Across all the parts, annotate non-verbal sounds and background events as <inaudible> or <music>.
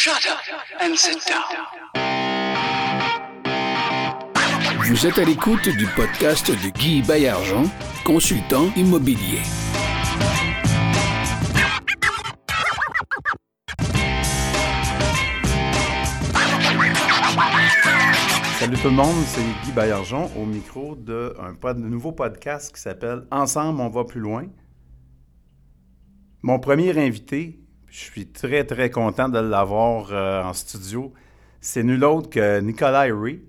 Shut up and sit down. Vous êtes à l'écoute du podcast de Guy Bayargent, consultant immobilier. Salut tout le monde, c'est Guy Bayargent au micro de un pod- nouveau podcast qui s'appelle Ensemble, on va plus loin. Mon premier invité, je suis très très content de l'avoir euh, en studio, c'est nul autre que Nicolas Ray,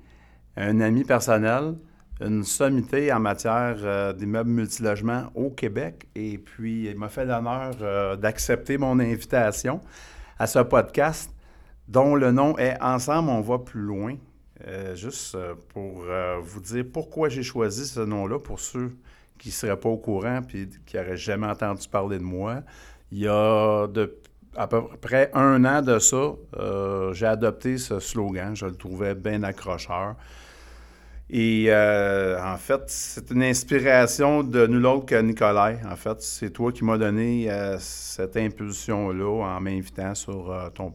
un ami personnel, une sommité en matière euh, d'immeubles multilogements au Québec. Et puis, il m'a fait l'honneur euh, d'accepter mon invitation à ce podcast dont le nom est Ensemble, on va plus loin. Juste pour vous dire pourquoi j'ai choisi ce nom-là, pour ceux qui ne seraient pas au courant et qui n'auraient jamais entendu parler de moi. Il y a de, à peu près un an de ça, euh, j'ai adopté ce slogan. Je le trouvais bien accrocheur. Et euh, en fait, c'est une inspiration de nul autre que Nicolas. En fait, c'est toi qui m'as donné euh, cette impulsion-là en m'invitant sur euh, ton,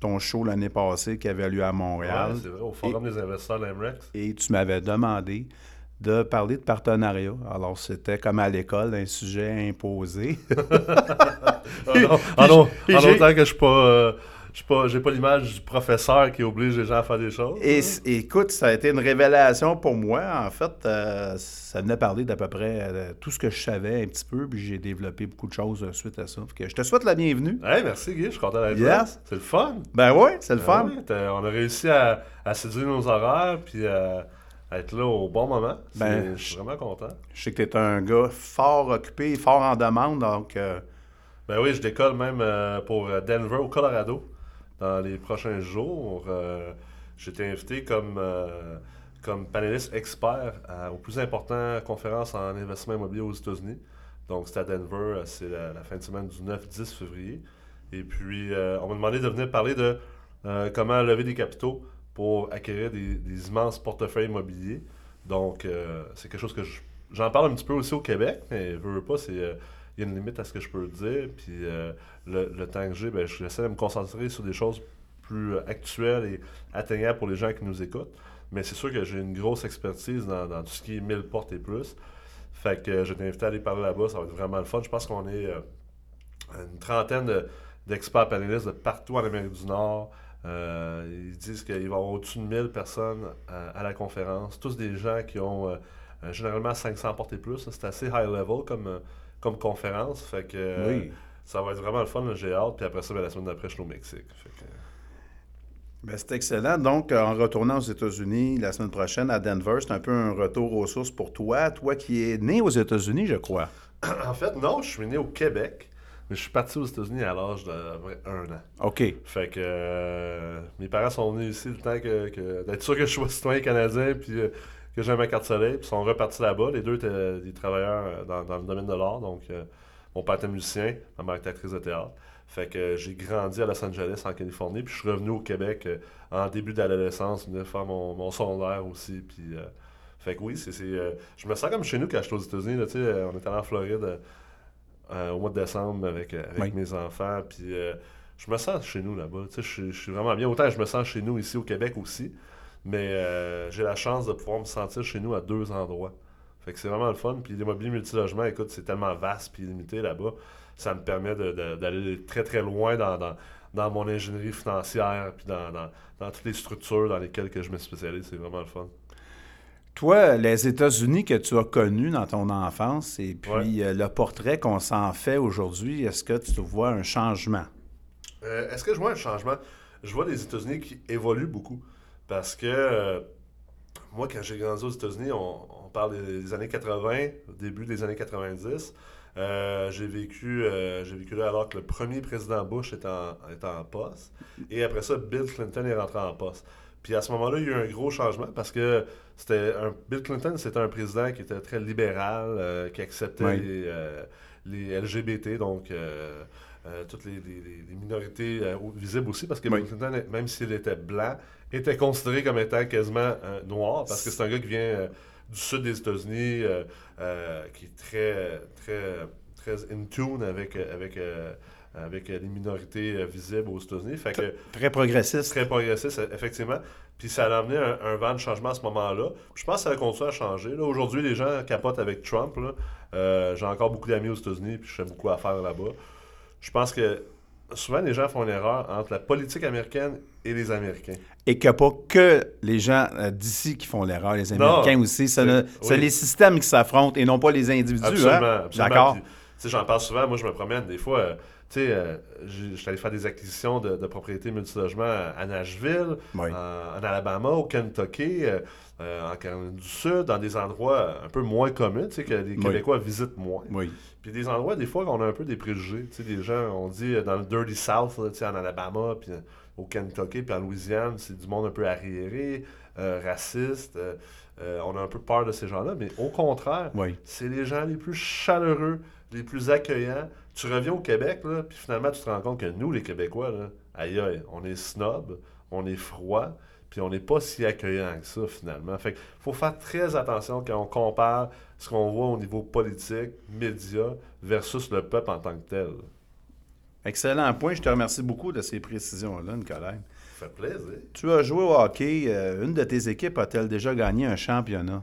ton show l'année passée qui avait lieu à Montréal. Ouais, c'est vrai, au Forum des investisseurs de l'Amrex. et tu m'avais demandé de parler de partenariat. Alors, c'était comme à l'école, un sujet imposé. <laughs> Ah non, ah en j'ai- autant que je suis pas, euh, je suis pas, j'ai pas l'image du professeur qui oblige les gens à faire des choses. Et écoute, ça a été une révélation pour moi. En fait, euh, ça venait parler d'à peu près euh, tout ce que je savais un petit peu, puis j'ai développé beaucoup de choses euh, suite à ça. Que je te souhaite la bienvenue. Hey, merci Guy, je suis content d'être Yes. là. C'est le fun. Ben oui, c'est le Ben fun. oui, on a réussi à, à séduire nos horaires puis à être là au bon moment. Ben, je suis vraiment content. Je sais que tu es un gars fort occupé, fort en demande, donc euh, Ben oui, je décolle même euh, pour Denver, au Colorado, dans les prochains jours. Euh, J'ai été invité comme, euh, comme panéliste expert à- aux plus importantes conférences en investissement immobilier aux États-Unis. Donc, c'est à Denver, c'est la, la fin de semaine du 9-10 février. Et puis, on m'a demandé de venir parler de comment lever des capitaux pour acquérir des, immenses portefeuilles immobiliers. Donc, euh, c'est quelque chose que je- j'en parle un petit peu aussi au Québec, mais veux, veux pas, c'est. euh, il y a une limite à ce que je peux dire. Puis euh, le, temps que j'ai, ben, j'essaie de me concentrer sur des choses plus actuelles et atteignables pour les gens qui nous écoutent. Mais c'est sûr que j'ai une grosse expertise dans, tout ce qui est 1000 portes et plus. Fait que je t'ai invité à aller parler là-bas, ça va être vraiment le fun. Je pense qu'on est une trentaine de- d'experts panélistes de partout en Amérique du Nord. Euh, ils disent qu'il va y avoir au-dessus de 1000 personnes à, à la conférence. Tous des gens qui ont euh, euh, généralement 500 portes et plus. C'est assez high level comme, euh, comme conférence. Fait que euh, oui. ça va être vraiment le fun, j'ai hâte. Puis après ça, ben, la semaine d'après, je suis au Mexique. Ben, c'est excellent. Donc, euh, en retournant aux États-Unis la semaine prochaine à Denver, c'est un peu un retour aux sources pour toi. Toi qui es né aux États-Unis, je crois. En fait, non, je suis né au Québec, mais je suis parti aux États-Unis à l'âge d'un an. OK. Fait que euh, mes parents sont venus ici le temps que, que- d'être sûr que je sois citoyen canadien puis euh, que j'ai ma carte soleil. Puis ils sont repartis là-bas. Les deux étaient des travailleurs euh, dans, dans le domaine de l'art. Donc, euh, mon père était musicien, ma mère était actrice de théâtre. Fait que j'ai grandi à Los Angeles, en Californie. Puis je suis revenu au Québec en début d'adolescence, venir faire mon, mon secondaire aussi. Puis, euh, fait que oui, c'est, je me sens comme chez nous quand j'étais aux États-Unis. on était allé en Floride euh, au mois de décembre avec, euh, avec Oui. mes enfants. Puis euh, je me sens chez nous là-bas. Tu sais, je, suis- je suis vraiment bien. Autant je me sens chez nous ici au Québec aussi. Mais euh, j'ai la chance de pouvoir me sentir chez nous à deux endroits. Fait que c'est vraiment le fun. Puis l'immobilier multilogement, écoute, c'est tellement vaste puis illimité là-bas. Ça me permet d'aller très très loin dans, dans, dans mon ingénierie financière puis dans, dans, dans toutes les structures dans lesquelles que je me spécialise. C'est vraiment le fun. Toi, les États-Unis que tu as connus dans ton enfance et puis euh, le portrait qu'on s'en fait aujourd'hui, est-ce que tu vois un changement? Euh, Est-ce que je vois un changement? Je vois les États-Unis qui évoluent beaucoup. Parce que euh, moi, quand j'ai grandi aux États-Unis, on, on parle des, années 80, au début des années 90. Euh, j'ai vécu, euh, j'ai vécu là alors que le premier président Bush était en, était en poste. Et après ça, Bill Clinton est rentré en poste. Puis à ce moment-là, il y a eu un gros changement parce que c'était un, Bill Clinton, c'était un président qui était très libéral, euh, qui acceptait Oui. les, euh, les LGBT, donc euh, toutes les, les- les- les minorités visibles aussi, parce que Oui. Bill Clinton, même s'il était blanc, était considéré comme étant quasiment noir, parce que c'est un gars qui vient du sud des États-Unis, qui est très, très, très in tune avec, avec avec euh, les minorités euh, visibles aux États-Unis. Fait que Très progressiste. très progressiste, e- effectivement. Puis ça a amené un, un vent de changement à ce moment-là. Je pense que ça va continuer à changer. là. Aujourd'hui, les gens capotent avec Trump. Euh, J'ai encore beaucoup d'amis aux États-Unis, puis je fais beaucoup affaires là-bas. Je pense que souvent, les gens font une erreur entre la politique américaine et les Américains. Et qu'il n'y a pas que les gens euh, d'ici qui font l'erreur, les Non, Américains aussi. C'est oui. les systèmes qui s'affrontent et non pas les individus. Absolument. hein? absolument. D'accord. Sais, J'en parle souvent. Moi, je me promène des fois. euh, tu sais, euh, je suis allé faire des acquisitions de, de propriétés multilogements à Nashville, Oui. en, en Alabama, au Kentucky, euh, euh, en Caroline du Sud, dans des endroits un peu moins communs, tu sais, que les Oui. Québécois visitent moins. Oui. Puis des endroits, des fois, on a un peu des préjugés. Tu sais, des gens, on dit euh, dans le Dirty South, tu sais, en Alabama, puis euh, au Kentucky, puis en Louisiane, c'est du monde un peu arriéré, euh, raciste. euh, euh, on a un peu peur de ces gens-là, mais au contraire, Oui. c'est les gens les plus chaleureux, les plus accueillants. Tu reviens au Québec, là, puis finalement, tu te rends compte que nous, les Québécois, là, aïe aïe, on est snob, on est froid, puis on n'est pas si accueillant que ça, finalement. Fait qu'il faut faire très attention quand on compare ce qu'on voit au niveau politique, médias, versus le peuple en tant que tel. Excellent point. Je te remercie beaucoup de ces précisions-là, Nicolas. Ça fait plaisir. Tu as joué au hockey. euh, une de tes équipes a-t-elle déjà gagné un championnat?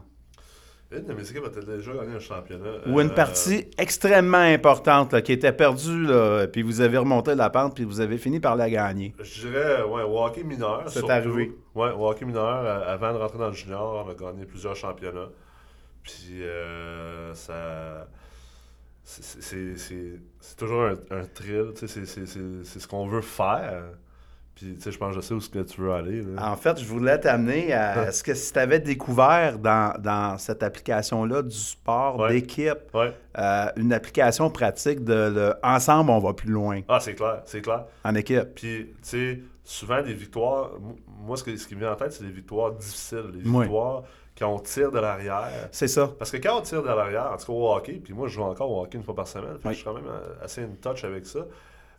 Une de mes équipes a déjà gagné un championnat. Ou une Euh, partie extrêmement importante là, qui était perdue, là, puis vous avez remonté la pente, puis vous avez fini par la gagner. Je dirais, ouais, au hockey mineur. C'est arrivé. Ouais, au hockey mineur, euh, avant de rentrer dans le junior, on a gagné plusieurs championnats. Puis, euh, ça. c'est- toujours un, un thrill, c'est ce qu'on veut faire. Puis, tu sais, je pense que je sais où ce que tu veux aller. là. En fait, je voulais t'amener à <laughs> ce que si tu avais découvert dans, dans cette application-là du sport Ouais. d'équipe, Ouais. euh, une application pratique de le ensemble, on va plus loin Ah, c'est clair, c'est clair. en équipe. Puis, tu sais, souvent des victoires, moi, ce, que- ce qui me vient en tête, c'est des victoires difficiles, des Oui. victoires quand on tire de l'arrière. C'est ça. Parce que quand on tire de l'arrière, en tout cas au hockey, puis moi je joue encore au hockey une fois par semaine, Oui. je suis quand même euh, assez in touch avec ça.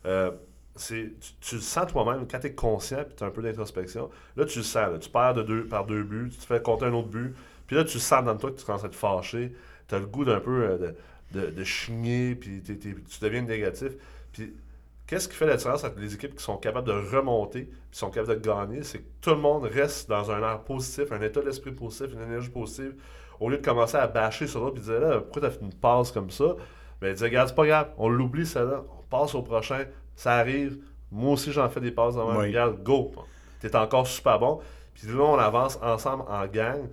Euh, c'est, tu, tu le sens toi-même, quand tu es conscient puis tu as un peu d'introspection, là tu le sens, là, tu perds de deux, par deux buts, tu te fais compter un autre but, puis là tu sens dans toi que tu commences à te fâcher, tu as le goût d'un peu euh, de, de, de chigner, puis t'es- tu deviens négatif. Puis qu'est-ce qui fait la différence entre les équipes qui sont capables de remonter, qui sont capables de gagner, c'est que tout le monde reste dans un air positif, un état d'esprit positif, une énergie positive, au lieu de commencer à bâcher sur l'autre et dire là, pourquoi t'as fait une passe comme ça? Ben, dire, regarde, c'est pas grave, on l'oublie celle-là, on passe au prochain, ça arrive. Moi aussi, j'en fais des passes dans Oui. Regarde, go! T'es encore super bon. Puis là, on avance ensemble en gang.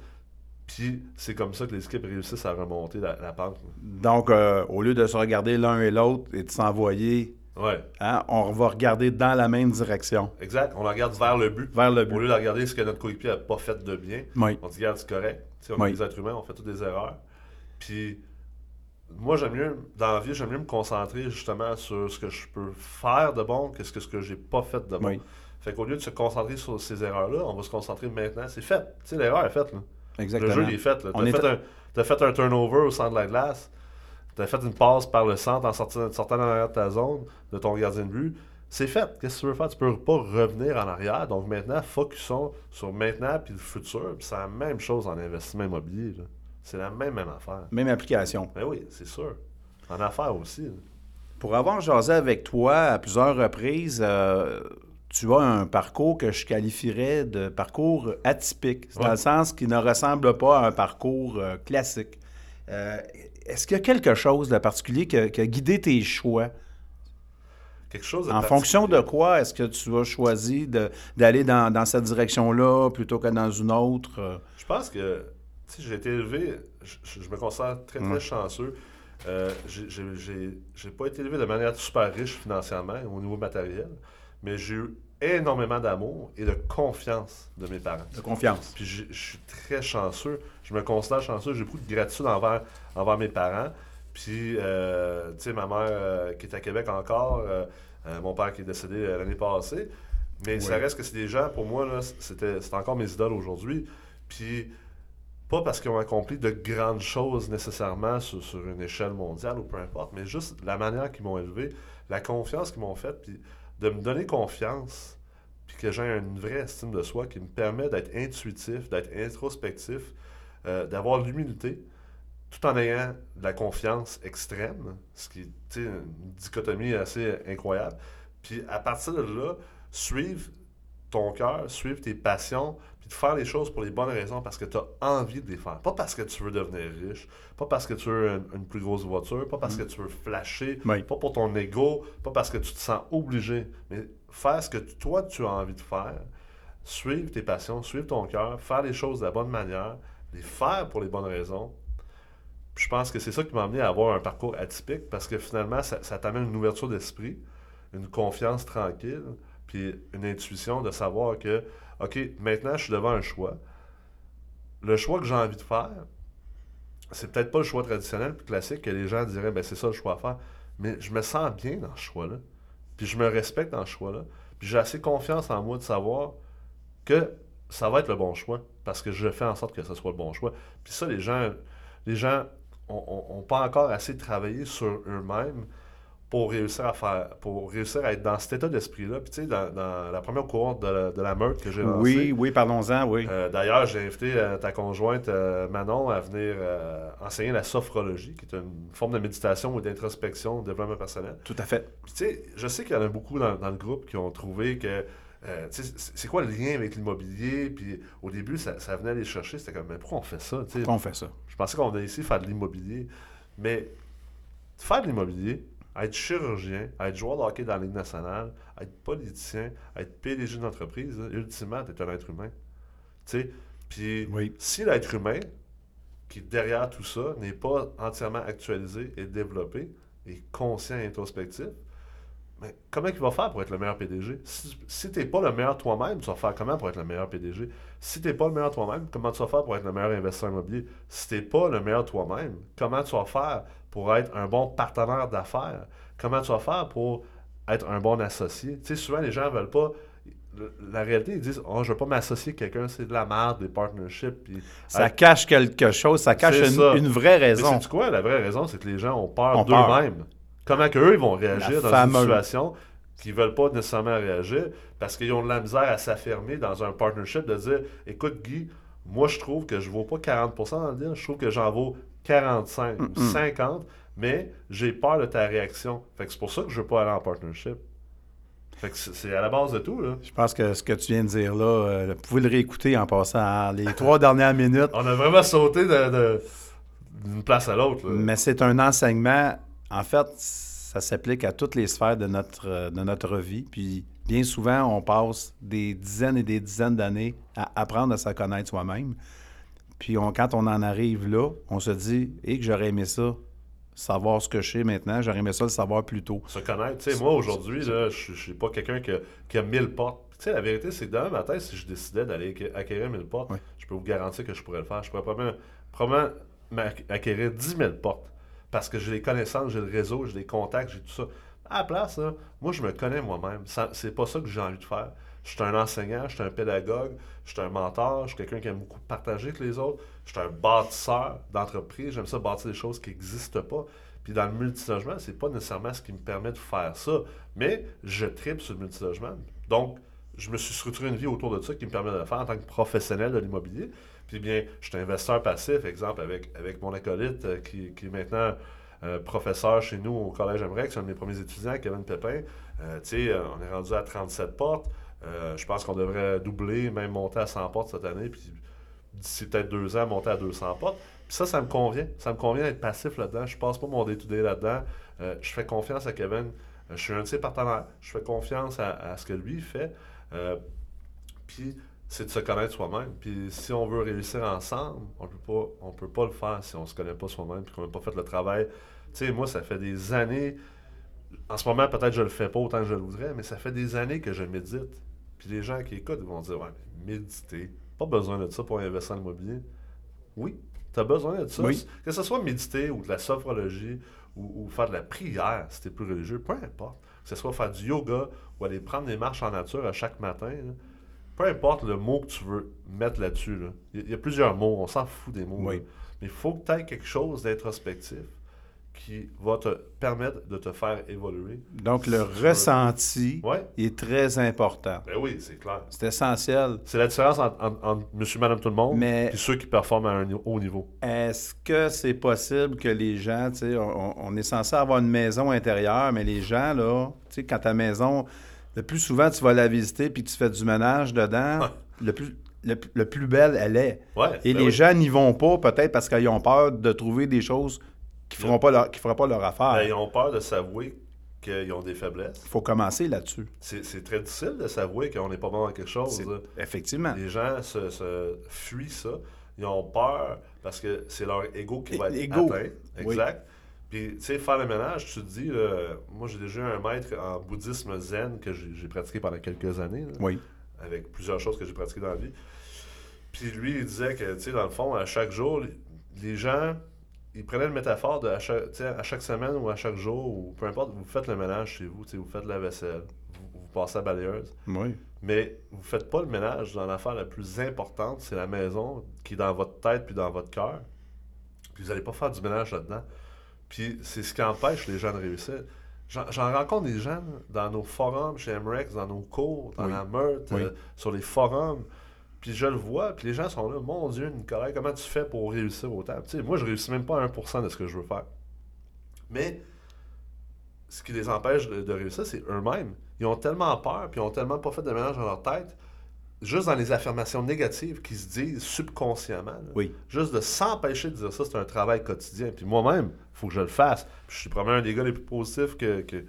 Puis c'est comme ça que les équipes réussissent à remonter la, la pente. Donc, euh, au lieu de se regarder l'un et l'autre et de s'envoyer, Ouais, hein, on va regarder dans la même direction, exact. On regarde vers le but. vers le Au but. lieu de regarder ce que notre coéquipier n'a pas fait de bien, Oui. on dit, regarde, c'est correct. On Oui. est des êtres humains, on fait toutes des erreurs. Puis, moi, j'aime mieux, dans la vie, j'aime mieux me concentrer justement sur ce que je peux faire de bon que ce que, ce que j'ai pas fait de bon. Oui. Fait qu'au lieu de se concentrer sur ces erreurs-là, on va se concentrer maintenant. C'est fait. Tu sais, l'erreur est faite. Là. Exactement. Le jeu il est fait. là. T'as est fait, un, t'as fait un turnover au centre de la glace. T'as fait une passe par le centre en sortant, sortant en arrière de ta zone, de ton gardien de but. C'est fait. Qu'est-ce que tu veux faire? Tu peux pas revenir en arrière. Donc maintenant, focusons sur maintenant puis le futur. Puis c'est la même chose en investissement immobilier. là. C'est la même, même affaire. Même application. Ben oui, c'est sûr. En affaires aussi. là. Pour avoir jasé avec toi à plusieurs reprises, euh, tu as un parcours que je qualifierais de parcours atypique, C'est dans le sens qui ne ressemble pas à un parcours euh, classique. Euh, Est-ce qu'il y a quelque chose de particulier qui a, qui a guidé tes choix? Quelque chose de En fonction de quoi est-ce que tu as choisi d'aller dans, dans cette direction-là plutôt que dans une autre? Je pense que j'ai été élevé, je, me considère très, très Ouais. chanceux. Euh, j'ai- pas été élevé de manière super riche financièrement au niveau matériel, mais j'ai eu énormément d'amour et de confiance de mes parents. de confiance. Puis je suis très chanceux. Je me considère chanceux. J'ai beaucoup de gratitude envers, envers mes parents. Puis, euh, tu sais, ma mère euh, qui est à Québec encore, euh, mon père qui est décédé l'année passée. Mais ça Oui. reste que c'est des gens, pour moi, c'était c'est encore mes idoles aujourd'hui. Puis, pas parce qu'ils ont accompli de grandes choses nécessairement sur, sur une échelle mondiale ou peu importe, mais juste la manière qu'ils m'ont élevé, la confiance qu'ils m'ont faite, puis de me donner confiance, puis que j'ai une vraie estime de soi qui me permet d'être intuitif, d'être introspectif, euh, d'avoir l'humilité, tout en ayant de la confiance extrême, ce qui est une dichotomie assez incroyable. Puis à partir de là, suivre ton cœur, suivre tes passions, faire les choses pour les bonnes raisons parce que tu as envie de les faire. Pas parce que tu veux devenir riche, pas parce que tu veux une, plus grosse voiture, pas parce que tu veux flasher, Oui. pas pour ton ego, pas parce que tu te sens obligé, mais faire ce que toi tu as envie de faire, suivre tes passions, suivre ton cœur, faire les choses de la bonne manière, les faire pour les bonnes raisons. Puis je pense que c'est ça qui m'a amené à avoir un parcours atypique parce que finalement, ça, ça t'amène une ouverture d'esprit, une confiance tranquille, puis une intuition de savoir que, OK, maintenant je suis devant un choix. Le choix que j'ai envie de faire, c'est peut-être pas le choix traditionnel puis classique que les gens diraient, ben c'est ça le choix à faire. Mais je me sens bien dans ce choix-là. Puis je me respecte dans ce choix-là. Puis j'ai assez confiance en moi de savoir que ça va être le bon choix parce que je fais en sorte que ce soit le bon choix. Puis ça, les gens, les gens ont pas encore assez travaillé sur eux-mêmes pour réussir à faire, pour réussir à être dans cet état d'esprit-là. Puis tu sais, dans, dans la première cohorte de la, de la meute que j'ai lancée, Oui, oui, parlons-en, oui. euh, D'ailleurs, j'ai invité euh, ta conjointe euh, Manon à venir enseigner la sophrologie, qui est une forme de méditation ou d'introspection, de développement personnel. Tout à fait. Puis, tu sais, je sais qu'il y en a beaucoup dans, dans le groupe qui ont trouvé que. euh, tu sais, c'est quoi le lien avec l'immobilier? Puis au début, ça, ça venait les chercher. C'était comme, mais pourquoi on fait ça? Tu sais, Pourquoi on fait ça? je pensais qu'on venait ici faire de l'immobilier. Mais faire de l'immobilier, être chirurgien, être joueur de hockey dans la Ligue nationale, être politicien, être PDG d'une entreprise, là, ultimement, tu es un être humain. Tu sais, puis Oui. si l'être humain, qui est derrière tout ça, n'est pas entièrement actualisé et développé, et conscient et introspectif, mais comment il va faire pour être le meilleur PDG? Si, si tu n'es pas le meilleur toi-même, tu vas faire comment pour être le meilleur PDG? Si tu n'es pas le meilleur toi-même, comment tu vas faire pour être le meilleur investisseur immobilier? Si tu n'es pas le meilleur toi-même, comment tu vas faire pour être un bon partenaire d'affaires? Comment tu vas faire pour être un bon associé? Tu sais, souvent, les gens ne veulent pas... La réalité, ils disent Oh, je ne veux pas m'associer avec quelqu'un, c'est de la merde, des partnerships. Puis, Ça cache quelque chose, ça cache une, ça. une vraie mais raison. c'est quoi? La vraie raison, c'est que les gens ont peur d'eux-mêmes. Comment qu'eux, ils vont réagir La dans fameuse- une situation qu'ils veulent pas nécessairement réagir parce qu'ils ont de la misère à s'affirmer dans un partnership de dire Écoute, Guy, moi, je trouve que je ne vaux pas 40 dans le deal, je trouve que j'en vaux 45 ou 50, mais j'ai peur de ta réaction. Fait que c'est pour ça que je ne veux pas aller en partnership. Fait que c'est à la base de tout, là. Je pense que ce que tu viens de dire là, euh, vous pouvez le réécouter en passant à les <laughs> trois dernières minutes. On a vraiment sauté d'une place à l'autre. Mais c'est un enseignement, en fait, ça s'applique à toutes les sphères de notre, euh, de notre vie. Puis bien souvent, on passe des dizaines et des dizaines d'années à apprendre à se connaître soi-même. Puis on- quand on en arrive là, on se dit, et que j'aurais aimé ça, savoir ce que je sais maintenant, j'aurais aimé ça le savoir plus tôt. se connaître. Tu sais, moi, aujourd'hui, je ne suis pas quelqu'un qui, a- qui a 1000 portes. Tu sais, la vérité, c'est que demain matin, si je décidais d'aller acqu- acquérir 1000 portes, Oui. je peux vous garantir que je pourrais le faire. Je pourrais probablement, probablement acquérir 10 000 portes. Parce que j'ai les connaissances, j'ai le réseau, j'ai les contacts, j'ai tout ça. À la place, là, moi, je me connais moi-même. C'est pas ça que j'ai envie de faire. Je suis un enseignant, je suis un pédagogue, je suis un mentor, je suis quelqu'un qui aime beaucoup partager avec les autres. Je suis un bâtisseur d'entreprise. J'aime ça bâtir des choses qui n'existent pas. Puis dans le multilogement, c'est pas nécessairement ce qui me permet de faire ça. Mais je tripe sur le multilogement. Donc, je me suis structuré une vie autour de ça qui me permet de le faire en tant que professionnel de l'immobilier. Puis bien, je suis investisseur passif, exemple, avec, avec mon acolyte euh, qui, qui est maintenant euh, professeur chez nous au Collège Amrec, c'est un de mes premiers étudiants, Kevin Pépin. Euh, tu sais, on est rendu à 37 portes. Euh, je pense qu'on devrait doubler, même monter à 100 portes cette année. Puis d'ici peut-être deux ans, monter à 200 portes. Puis ça, ça me convient. Ça me convient d'être passif là-dedans. Je passe pas mon day-to-day là-dedans. Euh, je fais confiance à Kevin. Euh, je suis un de ses partenaires. Je fais confiance à, ce que lui fait. Puis c'est de se connaître soi-même. Puis si on veut réussir ensemble, on peut pas, on peut pas le faire si on se connaît pas soi-même puis qu'on n'a pas fait le travail. Tu sais, moi, ça fait des années. En ce moment, peut-être je le fais pas autant que je le voudrais, mais ça fait des années que je médite. Puis les gens qui écoutent vont dire Ouais, mais méditer, pas besoin de ça pour investir en immobilier. Oui, tu as besoin de ça. Oui. Que ce soit méditer ou de la sophrologie ou, ou faire de la prière, si tu es plus religieux, peu importe. Que ce soit faire du yoga ou aller prendre des marches en nature à chaque matin. là. Peu importe le mot que tu veux mettre là-dessus. là. Il y, a- il y a plusieurs mots, on s'en fout des mots. Oui. Mais il faut que tu aies quelque chose d'introspectif qui va te permettre de te faire évoluer. Donc, le ressenti Ouais, est très important. ben oui, c'est clair. C'est essentiel. C'est la différence entre, entre- entre monsieur, madame, tout le monde et ceux qui performent à un haut niveau. Est-ce que c'est possible que les gens, tu sais, on, on est censé avoir une maison intérieure, mais les gens, là, tu sais, quand ta maison, le plus souvent, tu vas la visiter puis tu fais du ménage dedans, le, plus, le, le plus belle elle est. Ouais, Et ben les oui. gens n'y vont pas, peut-être parce qu'ils ont peur de trouver des choses qui ne feront, pas leur- qui feront pas leur affaire. Ben, Il ils ont peur de s'avouer qu'ils ont des faiblesses. faut commencer là-dessus. C'est très difficile de s'avouer qu'on n'est pas bon dans quelque chose. Effectivement. Les gens se, se fuient ça. Ils ont peur parce que c'est leur ego qui va être atteint. Oui. Exact. Puis, tu sais, faire le ménage, tu te dis, là, moi j'ai déjà eu un maître en bouddhisme zen que j'ai pratiqué pendant quelques années, là, Oui. avec plusieurs choses que j'ai pratiquées dans la vie. Puis lui, il disait que, tu sais, dans le fond, à chaque jour, les gens, ils prenaient une métaphore de à chaque, à semaine ou à chaque jour, ou peu importe, vous faites le ménage chez vous, vous faites la vaisselle, vous, vous passez à la balayeuse. Oui. Mais vous ne faites pas le ménage dans l'affaire la plus importante, c'est la maison qui est dans votre tête puis dans votre cœur. Puis vous n'allez pas faire du ménage là-dedans. Puis c'est ce qui empêche les gens de réussir. J'en rencontre des gens là, dans nos forums chez MREX, dans nos cours, dans Oui. la meute, Oui. euh, sur les forums. Puis je le vois, puis les gens sont là, mon Dieu, Nicolas, comment tu fais pour réussir autant? Tu sais, moi, je réussis même pas à 1% de ce que je veux faire. Mais ce qui les empêche de, de réussir, c'est eux-mêmes. Ils ont tellement peur, puis ils ont tellement pas fait de ménage dans leur tête, juste dans les affirmations négatives qu'ils se disent subconsciemment. là. Oui. Juste de s'empêcher de dire ça, c'est un travail quotidien. Puis moi-même, il faut que je le fasse. Puis je suis probablement un des gars les plus positifs que, que,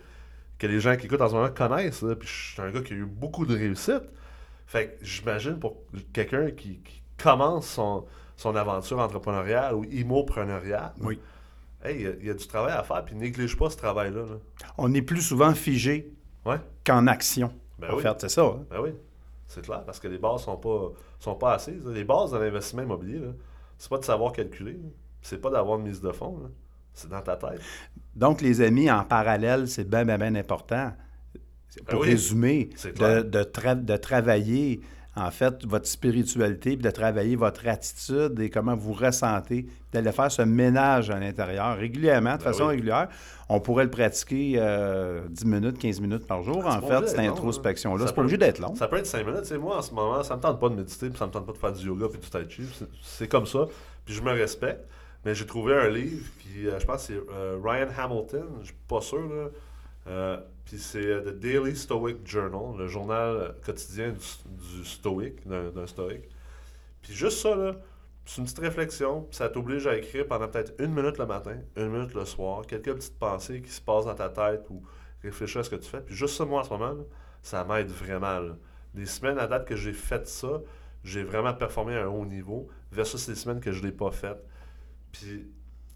que les gens qui écoutent en ce moment connaissent. là. Puis je suis un gars qui a eu beaucoup de réussite. Fait que j'imagine pour quelqu'un qui, qui commence son, son aventure entrepreneuriale ou immopreneuriale, Oui. hey, il y a- il y, a du travail à faire, puis néglige pas ce travail-là. là. On est plus souvent figé Ouais, qu'en action. Ben en oui. fait, c'est ça. hein? ben oui, c'est clair, parce que les bases sont pas, sont pas assises. là. Les bases de l'investissement immobilier, c'est pas de savoir calculer, c'est pas d'avoir une mise de fonds, c'est dans ta tête. Donc, les amis, en parallèle, c'est bien, bien, bien important. Pour oui, résumer, de, de, tra- de travailler, en fait, votre spiritualité, puis de travailler votre attitude et comment vous ressentez, d'aller faire ce ménage à l'intérieur régulièrement, de Ben façon oui. régulière. On pourrait le pratiquer euh, 10 minutes, 15 minutes par jour, Ah, en fait, cette long, introspection-là. là. C'est pas obligé d'être long. Ça peut être 5 minutes. Moi, en ce moment, ça me tente pas de méditer, puis ça me tente pas de faire du yoga puis du tai chi. C'est- comme ça. Puis je me respecte. Mais j'ai trouvé un livre qui, euh, je pense, que c'est euh, Ryan Hamilton. Je suis pas sûr, là. Euh, puis c'est euh, The Daily Stoic Journal, le journal euh, quotidien du, stoïque, d'un stoïque. Puis juste ça, là, c'est une petite réflexion. Ça t'oblige à écrire pendant peut-être une minute le matin, une minute le soir, quelques petites pensées qui se passent dans ta tête ou réfléchir à ce que tu fais. Puis juste ça, moi, en ce moment, là, ça m'aide vraiment. là. Les semaines à date que j'ai fait ça, j'ai vraiment performé à un haut niveau, versus les semaines que je ne l'ai pas fait. Puis,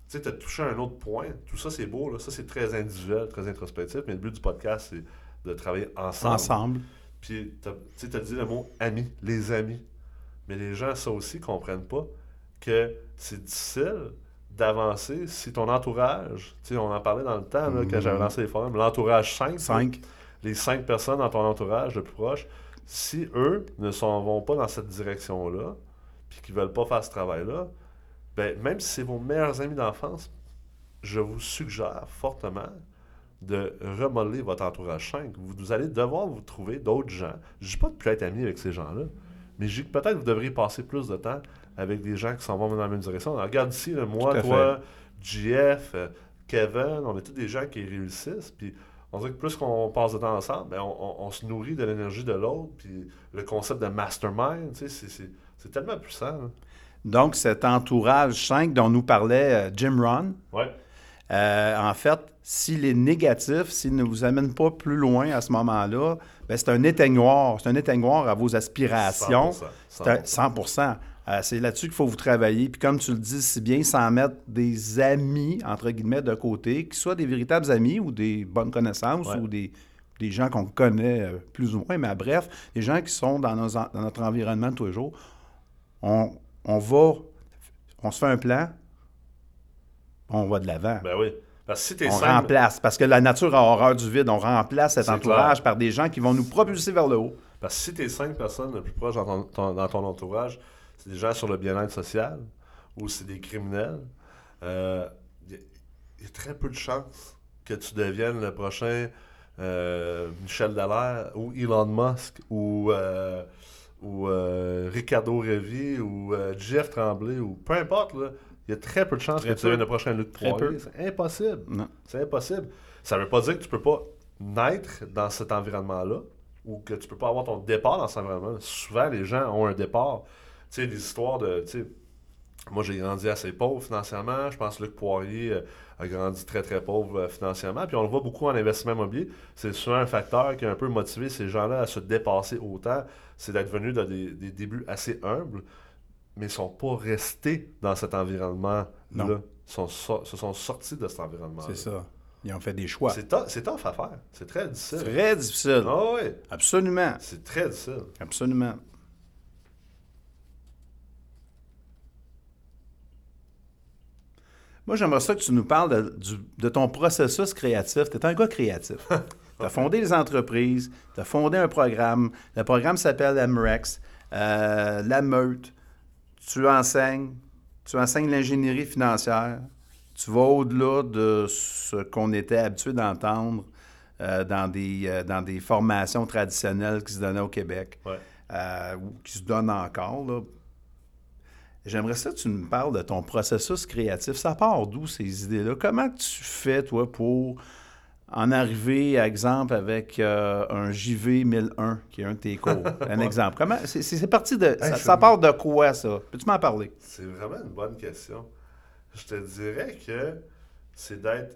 tu sais, tu as touché un autre point. Tout ça, c'est beau. Là. Ça, c'est très individuel, très introspectif. Mais le but du podcast, c'est de travailler ensemble. Ensemble. Puis, tu sais, tu as dit le mot amis, les amis. Mais les gens, ça aussi, comprennent pas que c'est difficile d'avancer si ton entourage, tu sais, on en parlait dans le temps, là, quand j'avais lancé les forums, l'entourage 5, 5. les cinq personnes dans ton entourage le plus proche, si eux ne s'en vont pas dans cette direction-là, puis qu'ils veulent pas faire ce travail-là, ben, même si c'est vos meilleurs amis d'enfance, je vous suggère fortement de remodeler votre entourage 5. Vous, vous allez devoir vous trouver d'autres gens. Je dis pas de plus être ami avec ces gens-là, mais je dis que peut-être vous devriez passer plus de temps avec des gens qui s'en vont dans la même direction. Alors, regarde ici, là, moi, toi, JF, euh, Kevin, on est tous des gens qui réussissent, puis on dirait que plus qu'on passe de temps ensemble, ben, on, on- on se nourrit de l'énergie de l'autre, puis le concept de mastermind, tu sais, c'est- tellement puissant. Donc, cet entourage 5 dont nous parlait euh, Jim Ron, Ouais. Euh, en fait, s'il est négatif, s'il ne vous amène pas plus loin à ce moment-là, ben, c'est un éteignoir. C'est un éteignoir à vos aspirations. 100%, C'est un- 100 Euh, c'est là-dessus qu'il faut vous travailler. Puis comme tu le dis si bien, sans mettre des amis, entre guillemets, de côté, qui soient des véritables amis ou des bonnes connaissances Ouais. ou des, des gens qu'on connaît euh, plus ou moins. Mais bref, des gens qui sont dans, nos en- dans notre environnement tous les jours. On, on va, on se fait un plan, on va de l'avant. Ben oui. Parce que si t'es On simple, remplace, parce que la nature a horreur du vide. On remplace cet C'est entourage clair. par des gens qui vont nous propulser vers le haut. Parce que si tes cinq personnes les plus proches dans ton, ton- dans ton entourage, c'est des gens sur le bien-être social ou c'est des criminels, euh, y- il y a très peu de chances que tu deviennes le prochain euh, Michel Dallaire ou Elon Musk ou, euh, ou euh, Ricardo Revi ou euh, Jeff Tremblay ou peu importe. Là, il y a très peu de chances Très que tu deviennes le prochain Luc Poirier. peu. C'est impossible. Non. C'est impossible. Ça veut pas dire que tu peux pas naître dans cet environnement-là ou que tu peux pas avoir ton départ dans cet environnement. Souvent, les gens ont un départ. Tu sais, des histoires de. Moi, j'ai grandi assez pauvre financièrement. Je pense que Luc Poirier euh, a grandi très, très pauvre euh, financièrement. Puis on le voit beaucoup en investissement immobilier. C'est souvent un facteur qui a un peu motivé ces gens-là à se dépasser autant. C'est d'être venus dans des, des débuts assez humbles, mais ils sont pas restés dans cet environnement-là. Ils sont so- se sont sortis de cet environnement C'est ça. Ils ont fait des choix. C'est tough, c'est tough à faire. C'est très difficile. Très difficile. Ah oui, Absolument. c'est très difficile. Absolument. Moi, j'aimerais ça que tu nous parles de, du- de ton processus créatif. Tu es un gars créatif. <laughs> tu as fondé des entreprises, tu as fondé un programme. Le programme s'appelle MREX, euh, La Meute. Tu enseignes, tu enseignes l'ingénierie financière. Tu vas au-delà de ce qu'on était habitué d'entendre euh, dans, des, euh, dans des formations traditionnelles qui se donnaient au Québec Ouais. euh, ou qui se donnent encore. là. J'aimerais ça que tu me parles de ton processus créatif. Ça part d'où ces idées-là? Comment tu fais, toi, pour en arriver, exemple, avec euh, un JV 1001, qui est un de tes cours? <laughs> Un exemple. Comment, c'est, parti de... ça, part de quoi, ça? Peux-tu m'en parler? C'est vraiment une bonne question. Je te dirais que c'est d'être.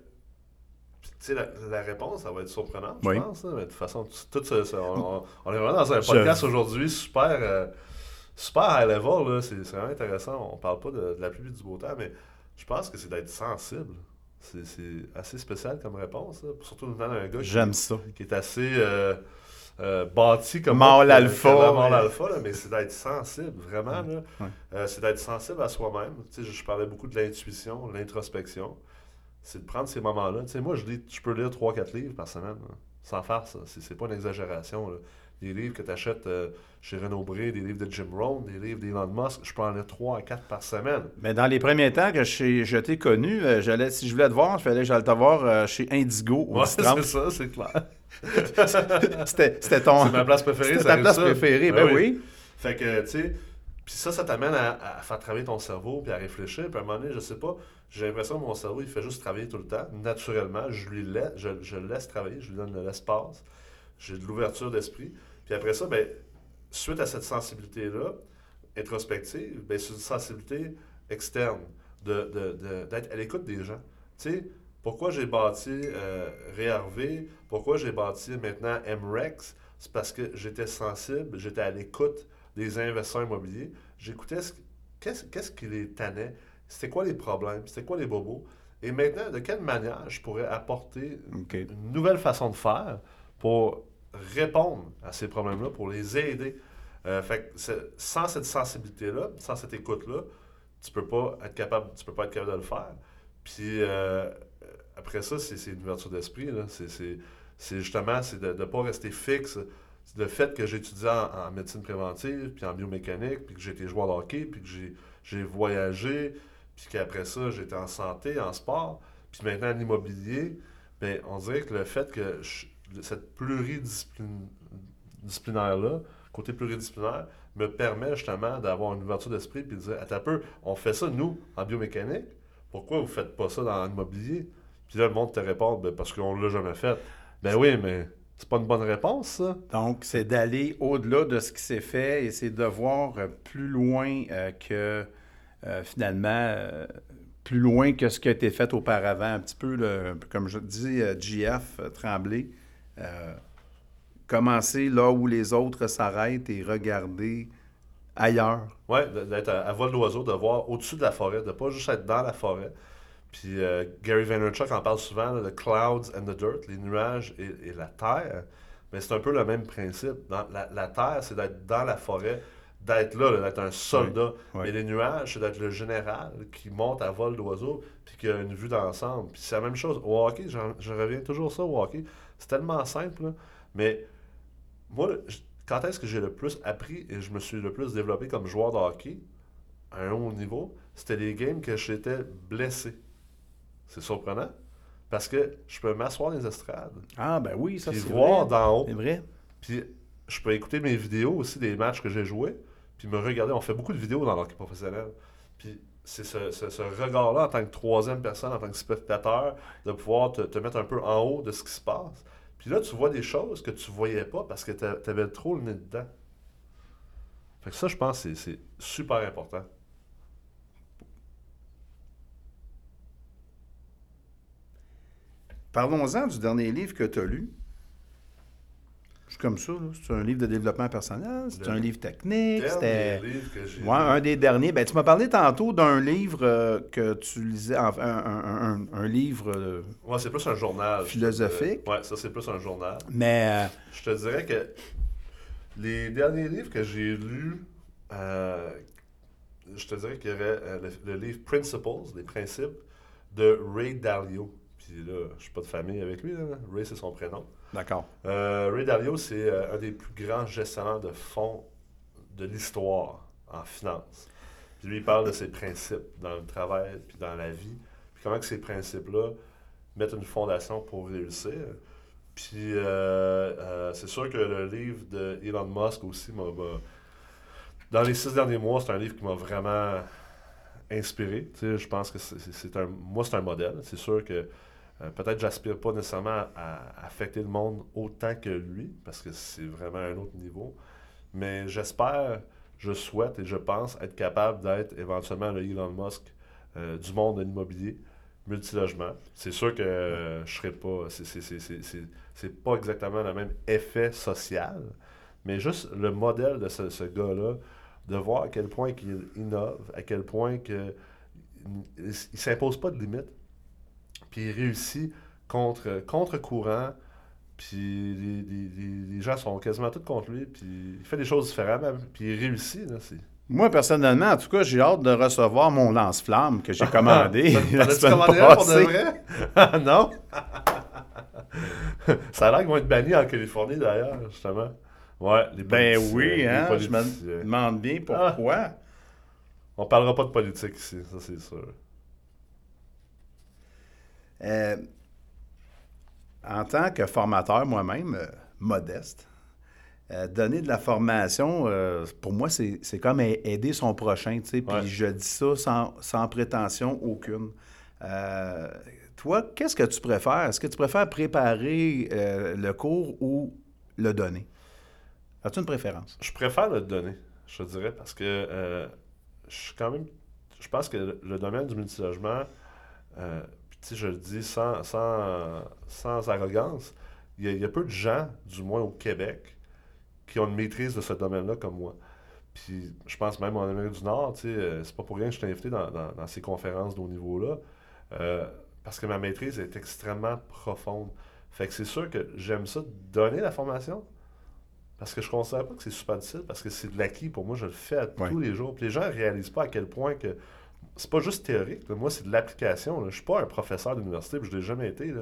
Tu sais, la, la réponse, ça va être surprenante, Oui. je pense. hein, mais de toute façon, tout on, est vraiment dans un Je- podcast aujourd'hui super, euh, super high level. là. C'est vraiment intéressant. On parle pas de, de la pluie du beau temps, mais je pense que c'est d'être sensible. C'est assez spécial comme réponse. là. Surtout venant d'un gars qui- ça. qui est assez euh, euh, bâti comme Mâle moi, alpha, mâle alpha, là, mais c'est d'être sensible, vraiment. là. Ouais. Euh, c'est d'être sensible à soi-même. Je, je parlais beaucoup de l'intuition, de l'introspection. C'est de prendre ces moments-là. Moi, je, lis, je peux lire 3-4 livres par semaine, là, sans faire ça. C'est, c'est pas une exagération. là. Des livres que tu achètes chez Renaud Bré, des livres de Jim Rohn, des livres d'Elon Musk, je lire 3 à 4 par semaine. Mais dans les premiers temps que je, je t'ai connu, euh, j'allais, si je voulais te voir, il fallait que j'aille te voir euh, chez Indigo Ouais, 10-30. <laughs> c'est ça, c'est clair. <laughs> C'était, c'était ton... <laughs> C'est ma place préférée. C'était ta place ça. préférée, ben oui. Fait que, tu sais, puis ça, ça t'amène à, à faire travailler ton cerveau, puis à réfléchir. Puis à un moment donné, je sais pas, j'ai l'impression que mon cerveau, il fait juste travailler tout le temps, naturellement. Je lui laisse, je, je le laisse travailler, je lui donne de l'espace. J'ai de l'ouverture d'esprit. Puis après ça, ben, suite à cette sensibilité-là, introspective, ben, c'est une sensibilité externe, de, de- de- d'être à l'écoute des gens. Tu sais, pourquoi j'ai bâti euh, pourquoi j'ai bâti maintenant MREX, c'est parce que j'étais sensible, j'étais à l'écoute des investisseurs immobiliers. J'écoutais ce- qu'est-ce, qu'est-ce qui les tannait, c'était quoi les problèmes, c'était quoi les bobos? Et maintenant, de quelle manière je pourrais apporter une nouvelle façon de faire pour répondre à ces problèmes-là, pour les aider. Euh, fait que sans cette sensibilité-là, sans cette écoute-là, tu peux pas être capable, tu peux pas être capable de le faire. Puis euh, après ça, c'est une ouverture d'esprit. C'est- justement c'est de ne pas rester fixe. Le fait que j'ai étudié en, médecine préventive, puis en biomécanique, puis que j'ai été joueur de hockey, puis que j'ai- j'ai voyagé, puis qu'après ça, j'étais en santé, en sport, puis maintenant en immobilier, ben, on dirait que le fait que je- cette pluridisciplinaire-là, côté pluridisciplinaire, me permet justement d'avoir une ouverture d'esprit puis de dire Attends un peu, on fait ça nous en biomécanique, pourquoi vous faites pas ça dans l'immobilier? Puis là, le monde te répond ben, Parce qu'on l'a jamais fait. Ben oui, mais c'est pas une bonne réponse, ça. Donc, c'est d'aller au-delà de ce qui s'est fait et c'est de voir euh, plus loin euh, que, euh, finalement, plus loin que ce qui a été fait auparavant. Un petit peu, comme je dis, euh, Tremblay, euh, commencer là où les autres s'arrêtent et regarder ailleurs. De- d'être à, à vol d'oiseau, de voir au-dessus de la forêt, de pas juste être dans la forêt. Puis euh, Gary Vaynerchuk en parle souvent, là, the clouds and the dirt, les nuages et, et la terre. Mais c'est un peu le même principe. Dans la, la terre, c'est d'être dans la forêt, d'être là, là, d'être un soldat. Oui, oui. Mais les nuages, c'est d'être le général qui monte à vol d'oiseau puis qui a une vue d'ensemble. Puis c'est la même chose. Au hockey, je reviens toujours ça au hockey. C'est tellement simple, là. mais moi, quand est-ce que j'ai le plus appris et je me suis le plus développé comme joueur de hockey à un haut niveau, c'était les games que j'étais blessé. C'est surprenant. Parce que je peux m'asseoir dans les estrades, Ah, ben oui, ça puis c'est voir vrai. d'en haut, C'est vrai. puis je peux écouter mes vidéos aussi des matchs que j'ai joués, puis me regarder. On fait beaucoup de vidéos dans l'hockey professionnel. Puis c'est ce, ce- ce regard-là en tant que troisième personne, en tant que spectateur, de pouvoir te, te mettre un peu en haut de ce qui se passe. Puis là, tu vois des choses que tu voyais pas parce que tu avais trop le nez dedans. Fait que ça, je pense que c'est super important. Parlons-en du dernier livre que tu as lu. Comme ça. C'est un livre de développement personnel, c'est un livre technique, c'était... Ouais, un des derniers. Ben, tu m'as parlé tantôt d'un livre euh, que tu lisais, enfin, un, un- un- un livre, euh, Ouais, c'est plus un journal. te Philosophique. Ouais, ça, c'est plus un journal. mais euh, Je te dirais que les derniers livres que j'ai lus, je te dirais qu'il y aurait le, le livre Principles, les principes, de Ray Dalio. Puis là, je suis pas de famille avec lui, là. Ray, c'est son prénom. D'accord. Euh, Ray Dalio, c'est euh, un des plus grands gestionnaires de fonds de l'histoire en finance. Puis lui, il parle de ses principes dans le travail puis dans la vie. Puis comment que ces principes-là mettent une fondation pour réussir. Puis euh, c'est sûr que le livre de Elon Musk aussi m'a. Dans les six derniers mois, c'est un livre qui m'a vraiment inspiré. Tu sais, je pense que c'est un. Moi, c'est un modèle. C'est sûr que euh, peut-être j'aspire pas nécessairement à affecter le monde autant que lui, parce que c'est vraiment un autre niveau. Mais j'espère, je souhaite et je pense être capable d'être éventuellement le Elon Musk euh, du monde de l'immobilier, multilogement. C'est sûr que euh, je serai pas. c'est- pas exactement le même effet social, mais juste le modèle de ce, ce gars-là, de voir à quel point il innove, à quel point que il, il s'impose pas de limites, puis il réussit contre, contre-courant, puis les, les- les- gens sont quasiment tous contre lui, puis il fait des choses différemment, puis il réussit. Là, c'est... Moi, personnellement, en tout cas, j'ai hâte de recevoir mon lance-flamme que j'ai <laughs> commandé la commandé pour de vrai? Ah, <laughs> non? <laughs> Ça a l'air qu'ils vont être bannis en Californie, d'ailleurs, justement. Ouais, les Ben oui, les hein, je me demande bien pourquoi. On parlera pas de politique ici, ça c'est sûr. Euh, en tant que formateur moi-même, euh, modeste, euh, donner de la formation, pour moi, c'est comme aider son prochain, tu sais, puis Ouais. je dis ça sans, sans prétention aucune. Toi, qu'est-ce que tu préfères? Est-ce que tu préfères préparer le cours ou le donner? As-tu une préférence? Je préfère le donner, je te dirais, parce que je suis quand même. Je pense que le, domaine du multilogement, euh, tu sais, je le dis sans, sans, sans arrogance, il y, a, il y a peu de gens, du moins au Québec, qui ont une maîtrise de ce domaine-là comme moi. Puis je pense même en Amérique du Nord, tu sais, euh, c'est pas pour rien que je suis invité dans, dans- dans ces conférences de haut niveau-là, euh, parce que ma maîtrise est extrêmement profonde. Fait que c'est sûr que j'aime ça donner la formation, parce que je considère pas que c'est super difficile, parce que c'est de l'acquis. Pour moi, je le fais à Ouais. tous les jours. Puis les gens ne réalisent pas à quel point que c'est pas juste théorique. Moi, c'est de l'application. Je suis pas un professeur d'université, je l'ai jamais été.